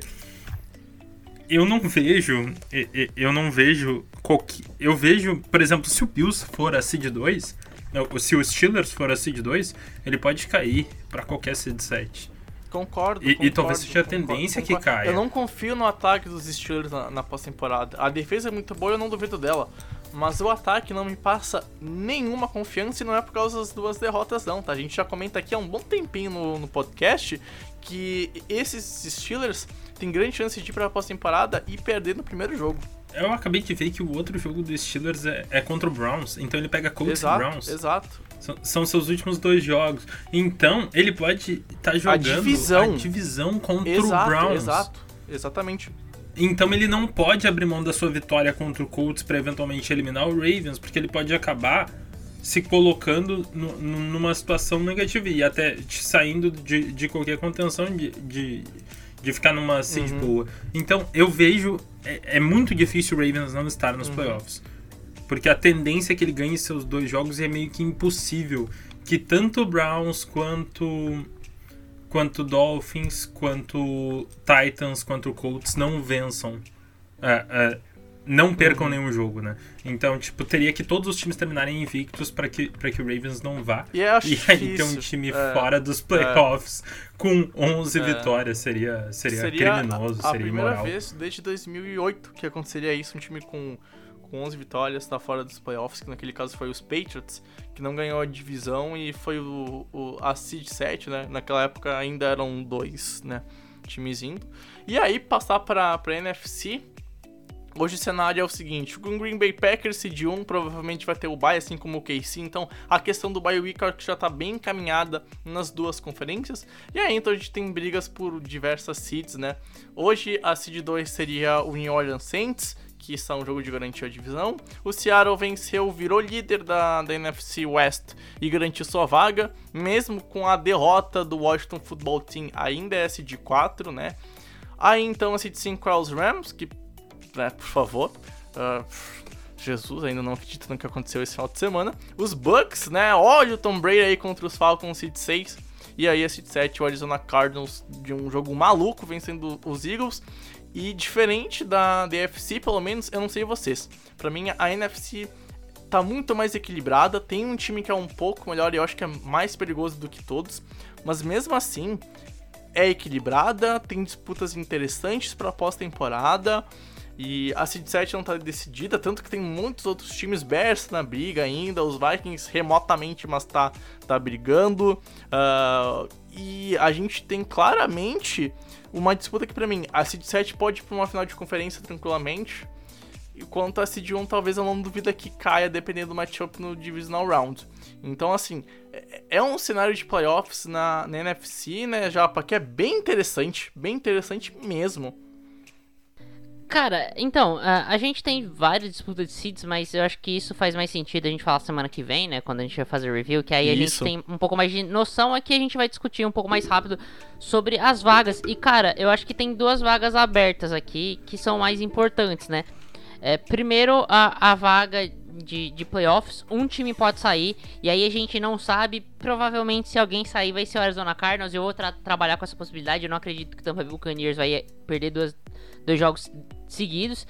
eu não vejo, e- e- eu não vejo qualquer, eu vejo, por exemplo, se o Bills for a seed 2, não, se o Steelers for a seed 2, ele pode cair para qualquer seed 7. Concordo. E- e concordo, talvez seja a concordo, tendência que concordo. caia. Eu não confio no ataque dos Steelers na, na pós-temporada. A defesa é muito boa e eu não duvido dela. Mas o ataque não me passa nenhuma confiança e não é por causa das duas derrotas, não, tá? A gente já comenta aqui há um bom tempinho no, no podcast que esses Steelers têm grande chance de ir pra pós-temporada e perder no primeiro jogo. Eu acabei de ver que o outro jogo do Steelers é, é contra o Browns, então ele pega Colts e exato, Browns. exato. São, são seus últimos dois jogos. Então, ele pode estar jogando divisão. a divisão contra o Exato, Browns. exato. Exatamente. Então ele não pode abrir mão da sua vitória contra o Colts para eventualmente eliminar o Ravens, porque ele pode acabar se colocando nu- numa situação negativa e até saindo de, de qualquer contenção de, de, de ficar numa seed boa. Então eu vejo. É, é muito difícil o Ravens não estar nos playoffs. Porque a tendência é que ele ganhe seus dois jogos é meio que impossível. Que tanto o Browns quanto quanto Dolphins, quanto Titans, quanto Colts não vençam. É, é, não percam nenhum jogo, né? Então, tipo, teria que todos os times terminarem invictos para que, pra que o Ravens não vá. E eu acho E aí ter um time É. fora dos playoffs com 11 É. vitórias seria, seria, criminoso, a, a seria primeira imoral. vez desde 2008 que aconteceria isso, um time com, com 11 vitórias tá fora dos playoffs, que naquele caso foi os Patriots, que não ganhou a divisão e foi o, o a seed 7, né? Naquela época ainda eram dois, né, times indo. E aí passar para para NFC, Hoje o cenário é o seguinte, o Green Bay Packers seed 1 provavelmente vai ter o bye, assim como o KC, então a questão do bye week já tá bem encaminhada nas duas conferências. E aí então a gente tem brigas por diversas seeds, né? Hoje a seed 2 seria o New Orleans Saints, que está um jogo de garantir a divisão. O Seattle venceu, virou líder da, da NFC West e garantiu sua vaga, mesmo com a derrota do Washington Football Team, ainda é seed 4, né? Aí então a seed 5 é os Rams, que né, por favor. Ah, Jesus, ainda não acredito no que aconteceu esse final de semana. Os Bucks, né? Olha o Tom Brady aí contra os Falcons, seed 6. E aí a seed 7, o Arizona Cardinals, de um jogo maluco, vencendo os Eagles. E diferente da DFC, pelo menos, eu não sei vocês. Pra mim, a NFC tá muito mais equilibrada. Tem um time que é um pouco melhor e eu acho que é mais perigoso do que todos. Mas mesmo assim, é equilibrada, tem disputas interessantes pra pós-temporada. E a Seed 7 não tá decidida, tanto que tem muitos outros times Bears na briga ainda, os Vikings remotamente, mas tá, tá brigando. Ah, e a gente tem claramente uma disputa que pra mim, a Seed 7 pode ir pra uma final de conferência tranquilamente. Enquanto a Seed 1 talvez eu não duvida que caia dependendo do matchup no Divisional Round. Então, assim, é- é um cenário de playoffs na, na NFC, né, Japa, que é bem interessante, bem interessante mesmo. Cara, então, a, a gente tem várias disputas de seeds, mas eu acho que isso faz mais sentido a gente falar semana que vem, né? Quando a gente vai fazer o review, que aí a gente Isso. tem um pouco mais de noção, aqui a gente vai discutir um pouco mais rápido sobre as vagas. E, cara, eu acho que tem duas vagas abertas aqui que são mais importantes, né? É, primeiro, a, a vaga de, de playoffs, um time pode sair, e aí a gente não sabe, provavelmente se alguém sair vai ser o Arizona Cardinals, eu vou tra- trabalhar com essa possibilidade, eu não acredito que o Tampa Bay Buccaneers vai perder duas, dois jogos seguidos.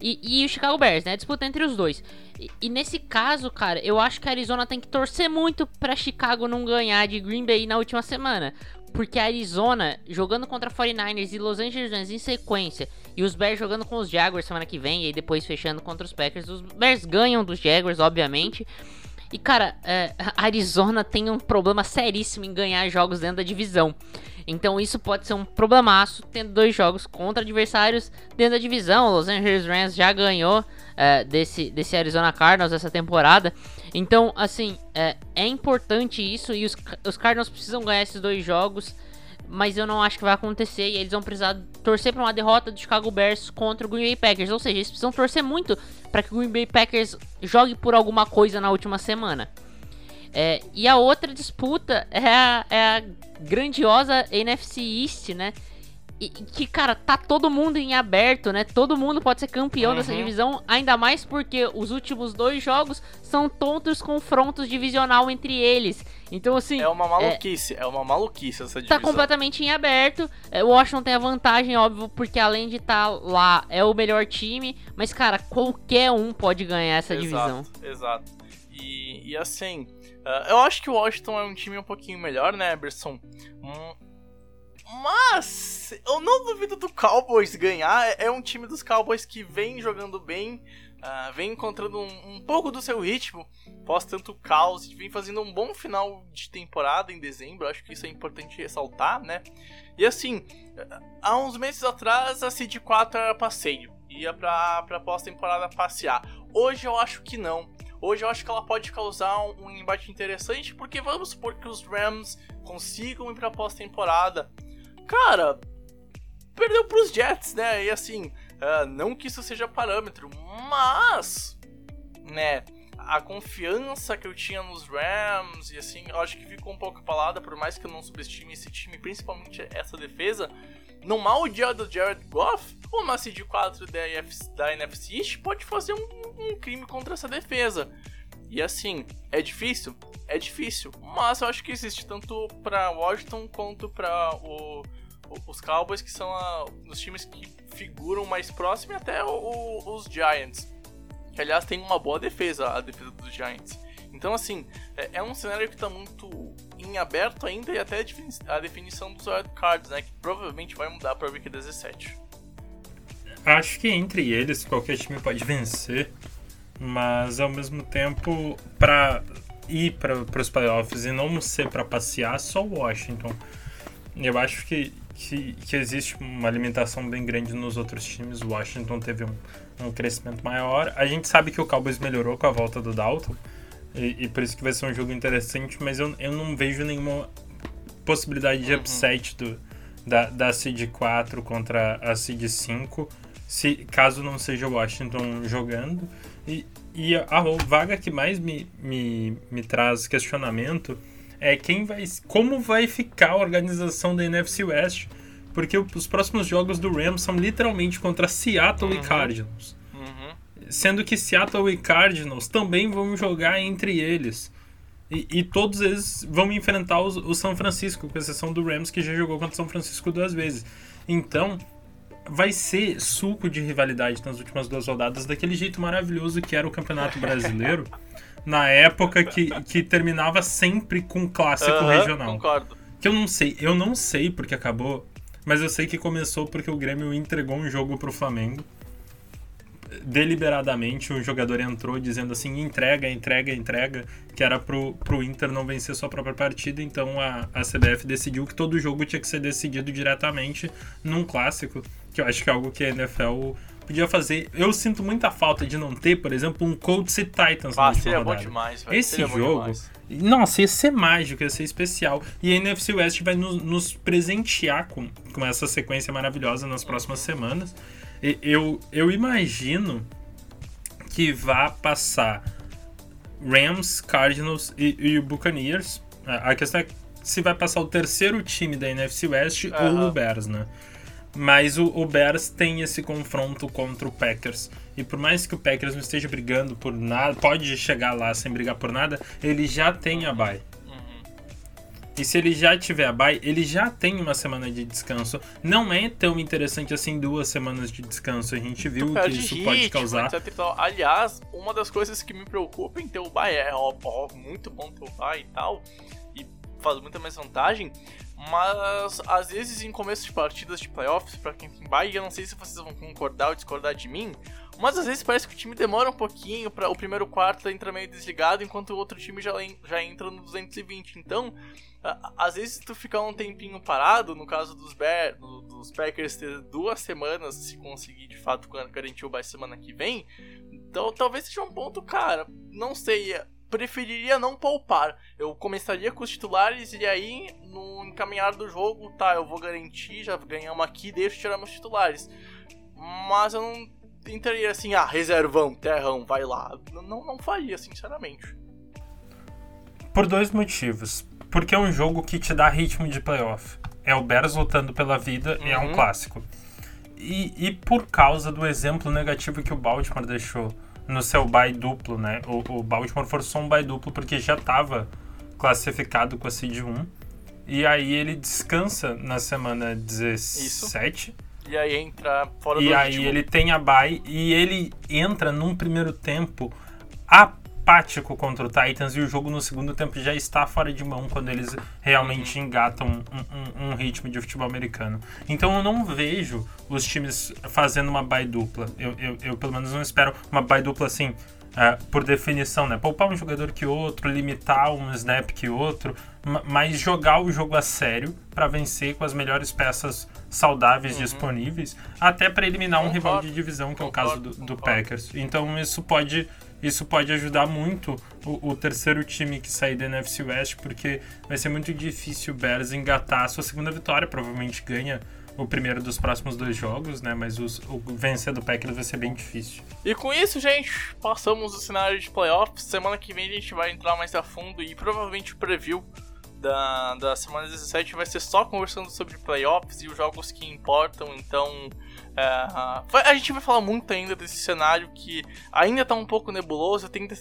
E, e o Chicago Bears, né? Disputa entre os dois. E, e nesse caso, cara, eu acho que a Arizona tem que torcer muito pra Chicago não ganhar de Green Bay na última semana. porque a Arizona jogando contra 49ers e Los Angeles Rams em sequência, e os Bears jogando com os Jaguars semana que vem, e depois fechando contra os Packers, os Bears ganham dos Jaguars, obviamente. E cara, é, a Arizona tem um problema seríssimo em ganhar jogos dentro da divisão. Então isso pode ser um problemaço tendo dois jogos contra adversários dentro da divisão. O Los Angeles Rams já ganhou é, desse, desse Arizona Cardinals essa temporada. Então, assim, é, é importante isso e os, os Cardinals precisam ganhar esses dois jogos. Mas eu não acho que vai acontecer e eles vão precisar torcer para uma derrota do Chicago Bears contra o Green Bay Packers. Ou seja, eles precisam torcer muito para que o Green Bay Packers jogue por alguma coisa na última semana. É, e a outra disputa é a, é a grandiosa NFC East, né? E, que, cara, tá todo mundo em aberto, né? Todo mundo pode ser campeão uhum. dessa divisão, ainda mais porque os últimos dois jogos são tontos confrontos divisional entre eles. Então, assim. É uma maluquice, é, é uma maluquice essa tá divisão. Tá completamente em aberto. É, o Washington tem a vantagem, óbvio, porque além de estar tá lá, é o melhor time. Mas, cara, qualquer um pode ganhar essa exato, divisão. Exato. E, e assim, uh, eu acho que o Washington é um time um pouquinho melhor, né, Eberson? Um mas eu não duvido do Cowboys ganhar. É, é um time dos Cowboys que vem jogando bem, uh, vem encontrando um, um, pouco do seu ritmo, pós tanto caos, vem fazendo um bom final de temporada em dezembro. Acho que isso é importante ressaltar, né? E assim, há uns meses atrás a Seed 4 era passeio, ia pra, pra pós-temporada passear. Hoje eu acho que não. Hoje eu acho que ela pode causar um, embate interessante, porque vamos supor que os Rams consigam ir pra pós-temporada cara, perdeu pros Jets, né? E assim, uh, não que isso seja parâmetro, mas, né, a confiança que eu tinha nos Rams e assim, eu acho que ficou um pouco apalada, por mais que eu não subestime esse time, principalmente essa defesa. No mau dia do Jared Goff, o seed 4 da, da NFC East pode fazer um, um crime contra essa defesa. E assim, é difícil? É difícil, mas eu acho que existe tanto para Washington quanto para o os Cowboys, que são a, os times que figuram mais próximo, e até o, o, os Giants. Que, aliás, tem uma boa defesa, a defesa dos Giants. Então, assim, é, é um cenário que está muito em aberto ainda e até a definição dos cards, né? Que provavelmente vai mudar para a Week 17. Acho que entre eles qualquer time pode vencer, mas ao mesmo tempo, para ir para os playoffs e não ser para passear, só o Washington. Eu acho que que, que existe uma alimentação bem grande nos outros times. O Washington teve um, um crescimento maior. A gente sabe que o Cowboys melhorou com a volta do Dalton. E, e, por isso que vai ser um jogo interessante, mas eu, eu não vejo nenhuma possibilidade de uhum. upset do, da, da Seed 4 contra a Seed 5, se, caso não seja o Washington jogando. E, e a, vaga que mais me, me, me traz questionamento é quem vai, como vai ficar a organização da NFC West, porque os próximos jogos do Rams são literalmente contra Seattle uhum. e Cardinals. Uhum. Sendo que Seattle e Cardinals também vão jogar entre eles. E, e todos eles vão enfrentar os, o São Francisco, com exceção do Rams, que já jogou contra o São Francisco duas vezes. Então, vai ser suco de rivalidade nas últimas duas rodadas, daquele jeito maravilhoso que era o Campeonato Brasileiro. na época que, que terminava sempre com clássico uhum, regional. Concordo. Que eu não sei, eu não sei porque acabou, mas eu sei que começou porque o Grêmio entregou um jogo pro Flamengo. Deliberadamente, o jogador entrou dizendo assim: entrega, entrega, entrega, que era pro, pro Inter não vencer sua própria partida. Então a, a CBF decidiu que todo jogo tinha que ser decidido diretamente num clássico, que eu acho que é algo que a NFL podia fazer. Eu sinto muita falta de não ter, por exemplo, um Colts e Titans ah, na última rodada. Bom demais, velho. Esse seria jogo, nossa, ia ser mágico, ia ser especial. E a NFC West vai nos, nos presentear com, com essa sequência maravilhosa nas próximas uhum. semanas. Eu, eu imagino que vá passar Rams, Cardinals e, e Buccaneers. A, a questão é se vai passar o terceiro time da NFC West uhum. ou o Bears, né? Mas o, o Bears tem esse confronto contra o Packers. E por mais que o Packers não esteja brigando por nada, pode chegar lá sem brigar por nada, ele já tem a bye. E se ele já tiver a bye, ele já tem uma semana de descanso. Não é tão interessante assim duas semanas de descanso. A gente viu que isso ritmo, pode causar. Etc. Aliás, uma das coisas que me preocupa em ter o bye é ó, ó, muito bom ter o bye e tal, e faz muita mais vantagem, Mas às vezes em começo de partidas de playoffs, pra quem tem Bahia, eu não sei se vocês vão concordar ou discordar de mim, mas às vezes parece que o time demora um pouquinho para o primeiro quarto entra meio desligado, enquanto o outro time já, já entra no 220. Então, às vezes tu ficar um tempinho parado, no caso dos, Bear, dos Packers ter duas semanas se conseguir de fato garantir o bye semana que vem, então talvez seja um ponto, cara, não sei, preferiria não poupar. Eu começaria com os titulares e aí, no encaminhar do jogo, tá, eu vou garantir, já ganhamos aqui, deixo tirar meus titulares. Mas eu não entraria assim, ah, reservão, terrão, vai lá. Não, não faria, sinceramente. Por dois motivos. Porque é um jogo que te dá ritmo de playoff. É o Bears lutando pela vida uhum. e é um uhum. clássico. E, e por causa do exemplo negativo que o Baltimore deixou no seu bye duplo, né? O, o Baltimore forçou um bye duplo porque já estava classificado com a seed 1. E aí ele descansa na semana 17. Isso. E aí entra fora e do E aí ritmo. ele tem a bye e ele entra num primeiro tempo apático contra o Titans e o jogo no segundo tempo já está fora de mão quando eles realmente uhum. engatam um, um, um, ritmo de futebol americano. Então eu não vejo os times fazendo uma bye dupla. Eu, eu, eu pelo menos não espero uma bye dupla assim. Uh, por definição, né? Poupar um jogador que outro, limitar um snap que outro, mas jogar o jogo a sério para vencer com as melhores peças saudáveis uhum. disponíveis, até para eliminar um rival de divisão, que é o caso do, do Packers. Então isso pode isso pode ajudar muito o, o, terceiro time que sair da NFC West, porque vai ser muito difícil o Bears engatar a sua segunda vitória. Provavelmente ganha o primeiro dos próximos dois jogos, né? Mas os, o vencer do Packers vai ser bem difícil. E com isso, gente, passamos o cenário de playoffs. Semana que vem a gente vai entrar mais a fundo e provavelmente o preview da, da semana 17 vai ser só conversando sobre playoffs e os jogos que importam. Então, é, a gente vai falar muito ainda desse cenário que ainda tá um pouco nebuloso. Tem que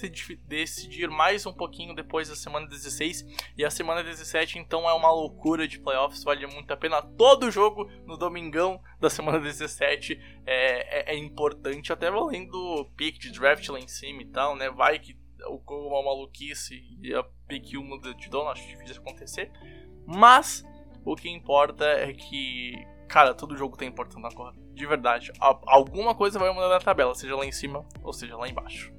decidir mais um pouquinho depois da semana 16. E a semana 17, então, é uma loucura de playoffs. Vale muito a pena. Todo jogo no domingão da semana 17 é, é, é importante, até valendo pick de draft lá em cima e tal, né? Vai que uma maluquice e a pick 1 de dono, acho difícil acontecer. Mas o que importa é que, cara, todo jogo tem importância agora. De verdade. Alguma coisa vai mudar na tabela, seja lá em cima ou seja lá embaixo.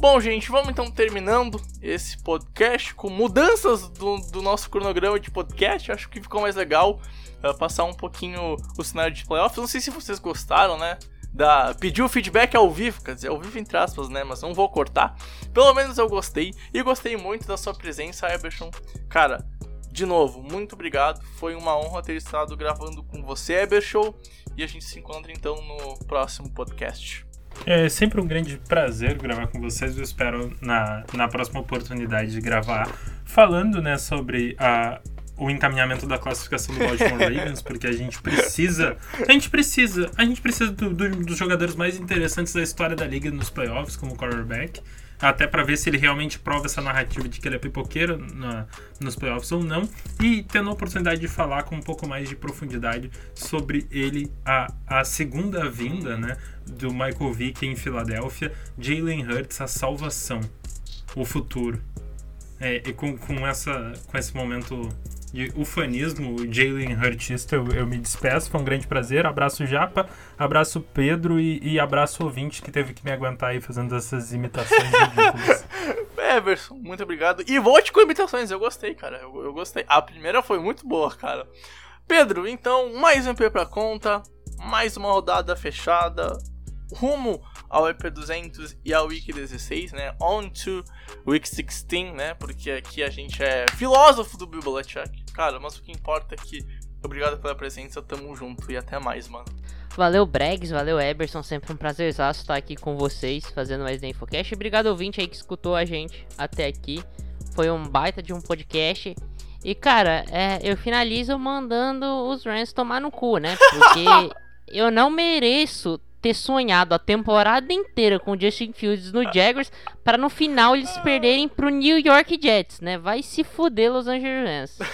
Bom, gente, vamos então terminando esse podcast com mudanças do, do nosso cronograma de podcast. Acho que ficou mais legal uh, passar um pouquinho o cenário de playoffs. Não sei se vocês gostaram, né? Da, pediu feedback ao vivo, quer dizer, ao vivo entre aspas, né? Mas não vou cortar. Pelo menos eu gostei. E gostei muito da sua presença, Eberson. Cara, de novo, muito obrigado. Foi uma honra ter estado gravando com você, Eberson. E a gente se encontra então no próximo podcast. É sempre um grande prazer gravar com vocês. Eu espero na, na próxima oportunidade de gravar falando né, sobre a, o encaminhamento da classificação do Baltimore Ravens, porque a gente precisa. A gente precisa. A gente precisa do, do, dos jogadores mais interessantes da história da liga nos playoffs, como quarterback até para ver se ele realmente prova essa narrativa de que ele é pipoqueiro na, nos playoffs ou não, e tendo a oportunidade de falar com um pouco mais de profundidade sobre ele, a, a segunda vinda né, do Michael Vick em Filadélfia, Jalen Hurts, a salvação, o futuro. É, e com, com, essa, com esse momento de ufanismo, Jalen Hurtista, eu, eu, me despeço, foi um grande prazer. Abraço Japa, abraço Pedro e, e abraço ouvinte que teve que me aguentar aí fazendo essas imitações ridículas. Everson, muito obrigado. E volte com imitações, eu gostei, cara. Eu, eu gostei. A primeira foi muito boa, cara. Pedro, então, mais um MP pra conta, mais uma rodada fechada, rumo ao EP200 e ao Week 16, né? On to Week 16, né? Porque aqui a gente é filósofo do Bill Belichick. Cara, mas o que importa é que obrigado pela presença, tamo junto e até mais, mano. Valeu, Bregs, valeu, Eberson. Sempre um prazerzaço estar aqui com vocês, fazendo mais da Infocast. Obrigado, ouvinte aí que escutou a gente até aqui. Foi um baita de um podcast. E, cara, é, eu finalizo mandando os Rams tomar no cu, né? Porque eu não mereço ter sonhado a temporada inteira com o Justin Fields no Jaguars para no final eles perderem pro New York Jets, né? Vai se fuder Los Angeles.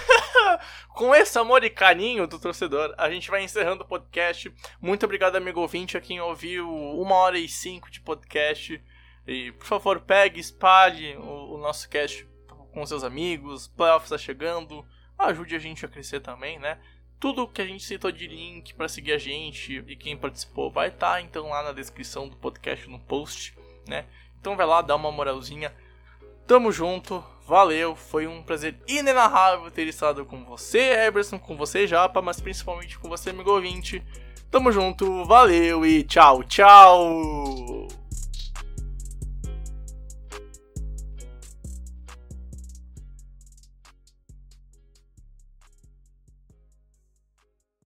Com esse amor e carinho do torcedor, a gente vai encerrando o podcast. Muito obrigado, amigo ouvinte, a quem ouviu uma hora e cinco de podcast. E, por favor, pegue, espalhe o, o nosso cast com seus amigos. Playoffs está chegando. Ajude a gente a crescer também, né? Tudo que a gente citou de link para seguir a gente e quem participou vai estar tá, então lá na descrição do podcast no post, né? Então vai lá, dá uma moralzinha. Tamo junto, valeu, foi um prazer inenarrável ter estado com você, Eberson, com você, Japa, mas principalmente com você, amigo ouvinte. Tamo junto, valeu e tchau, tchau!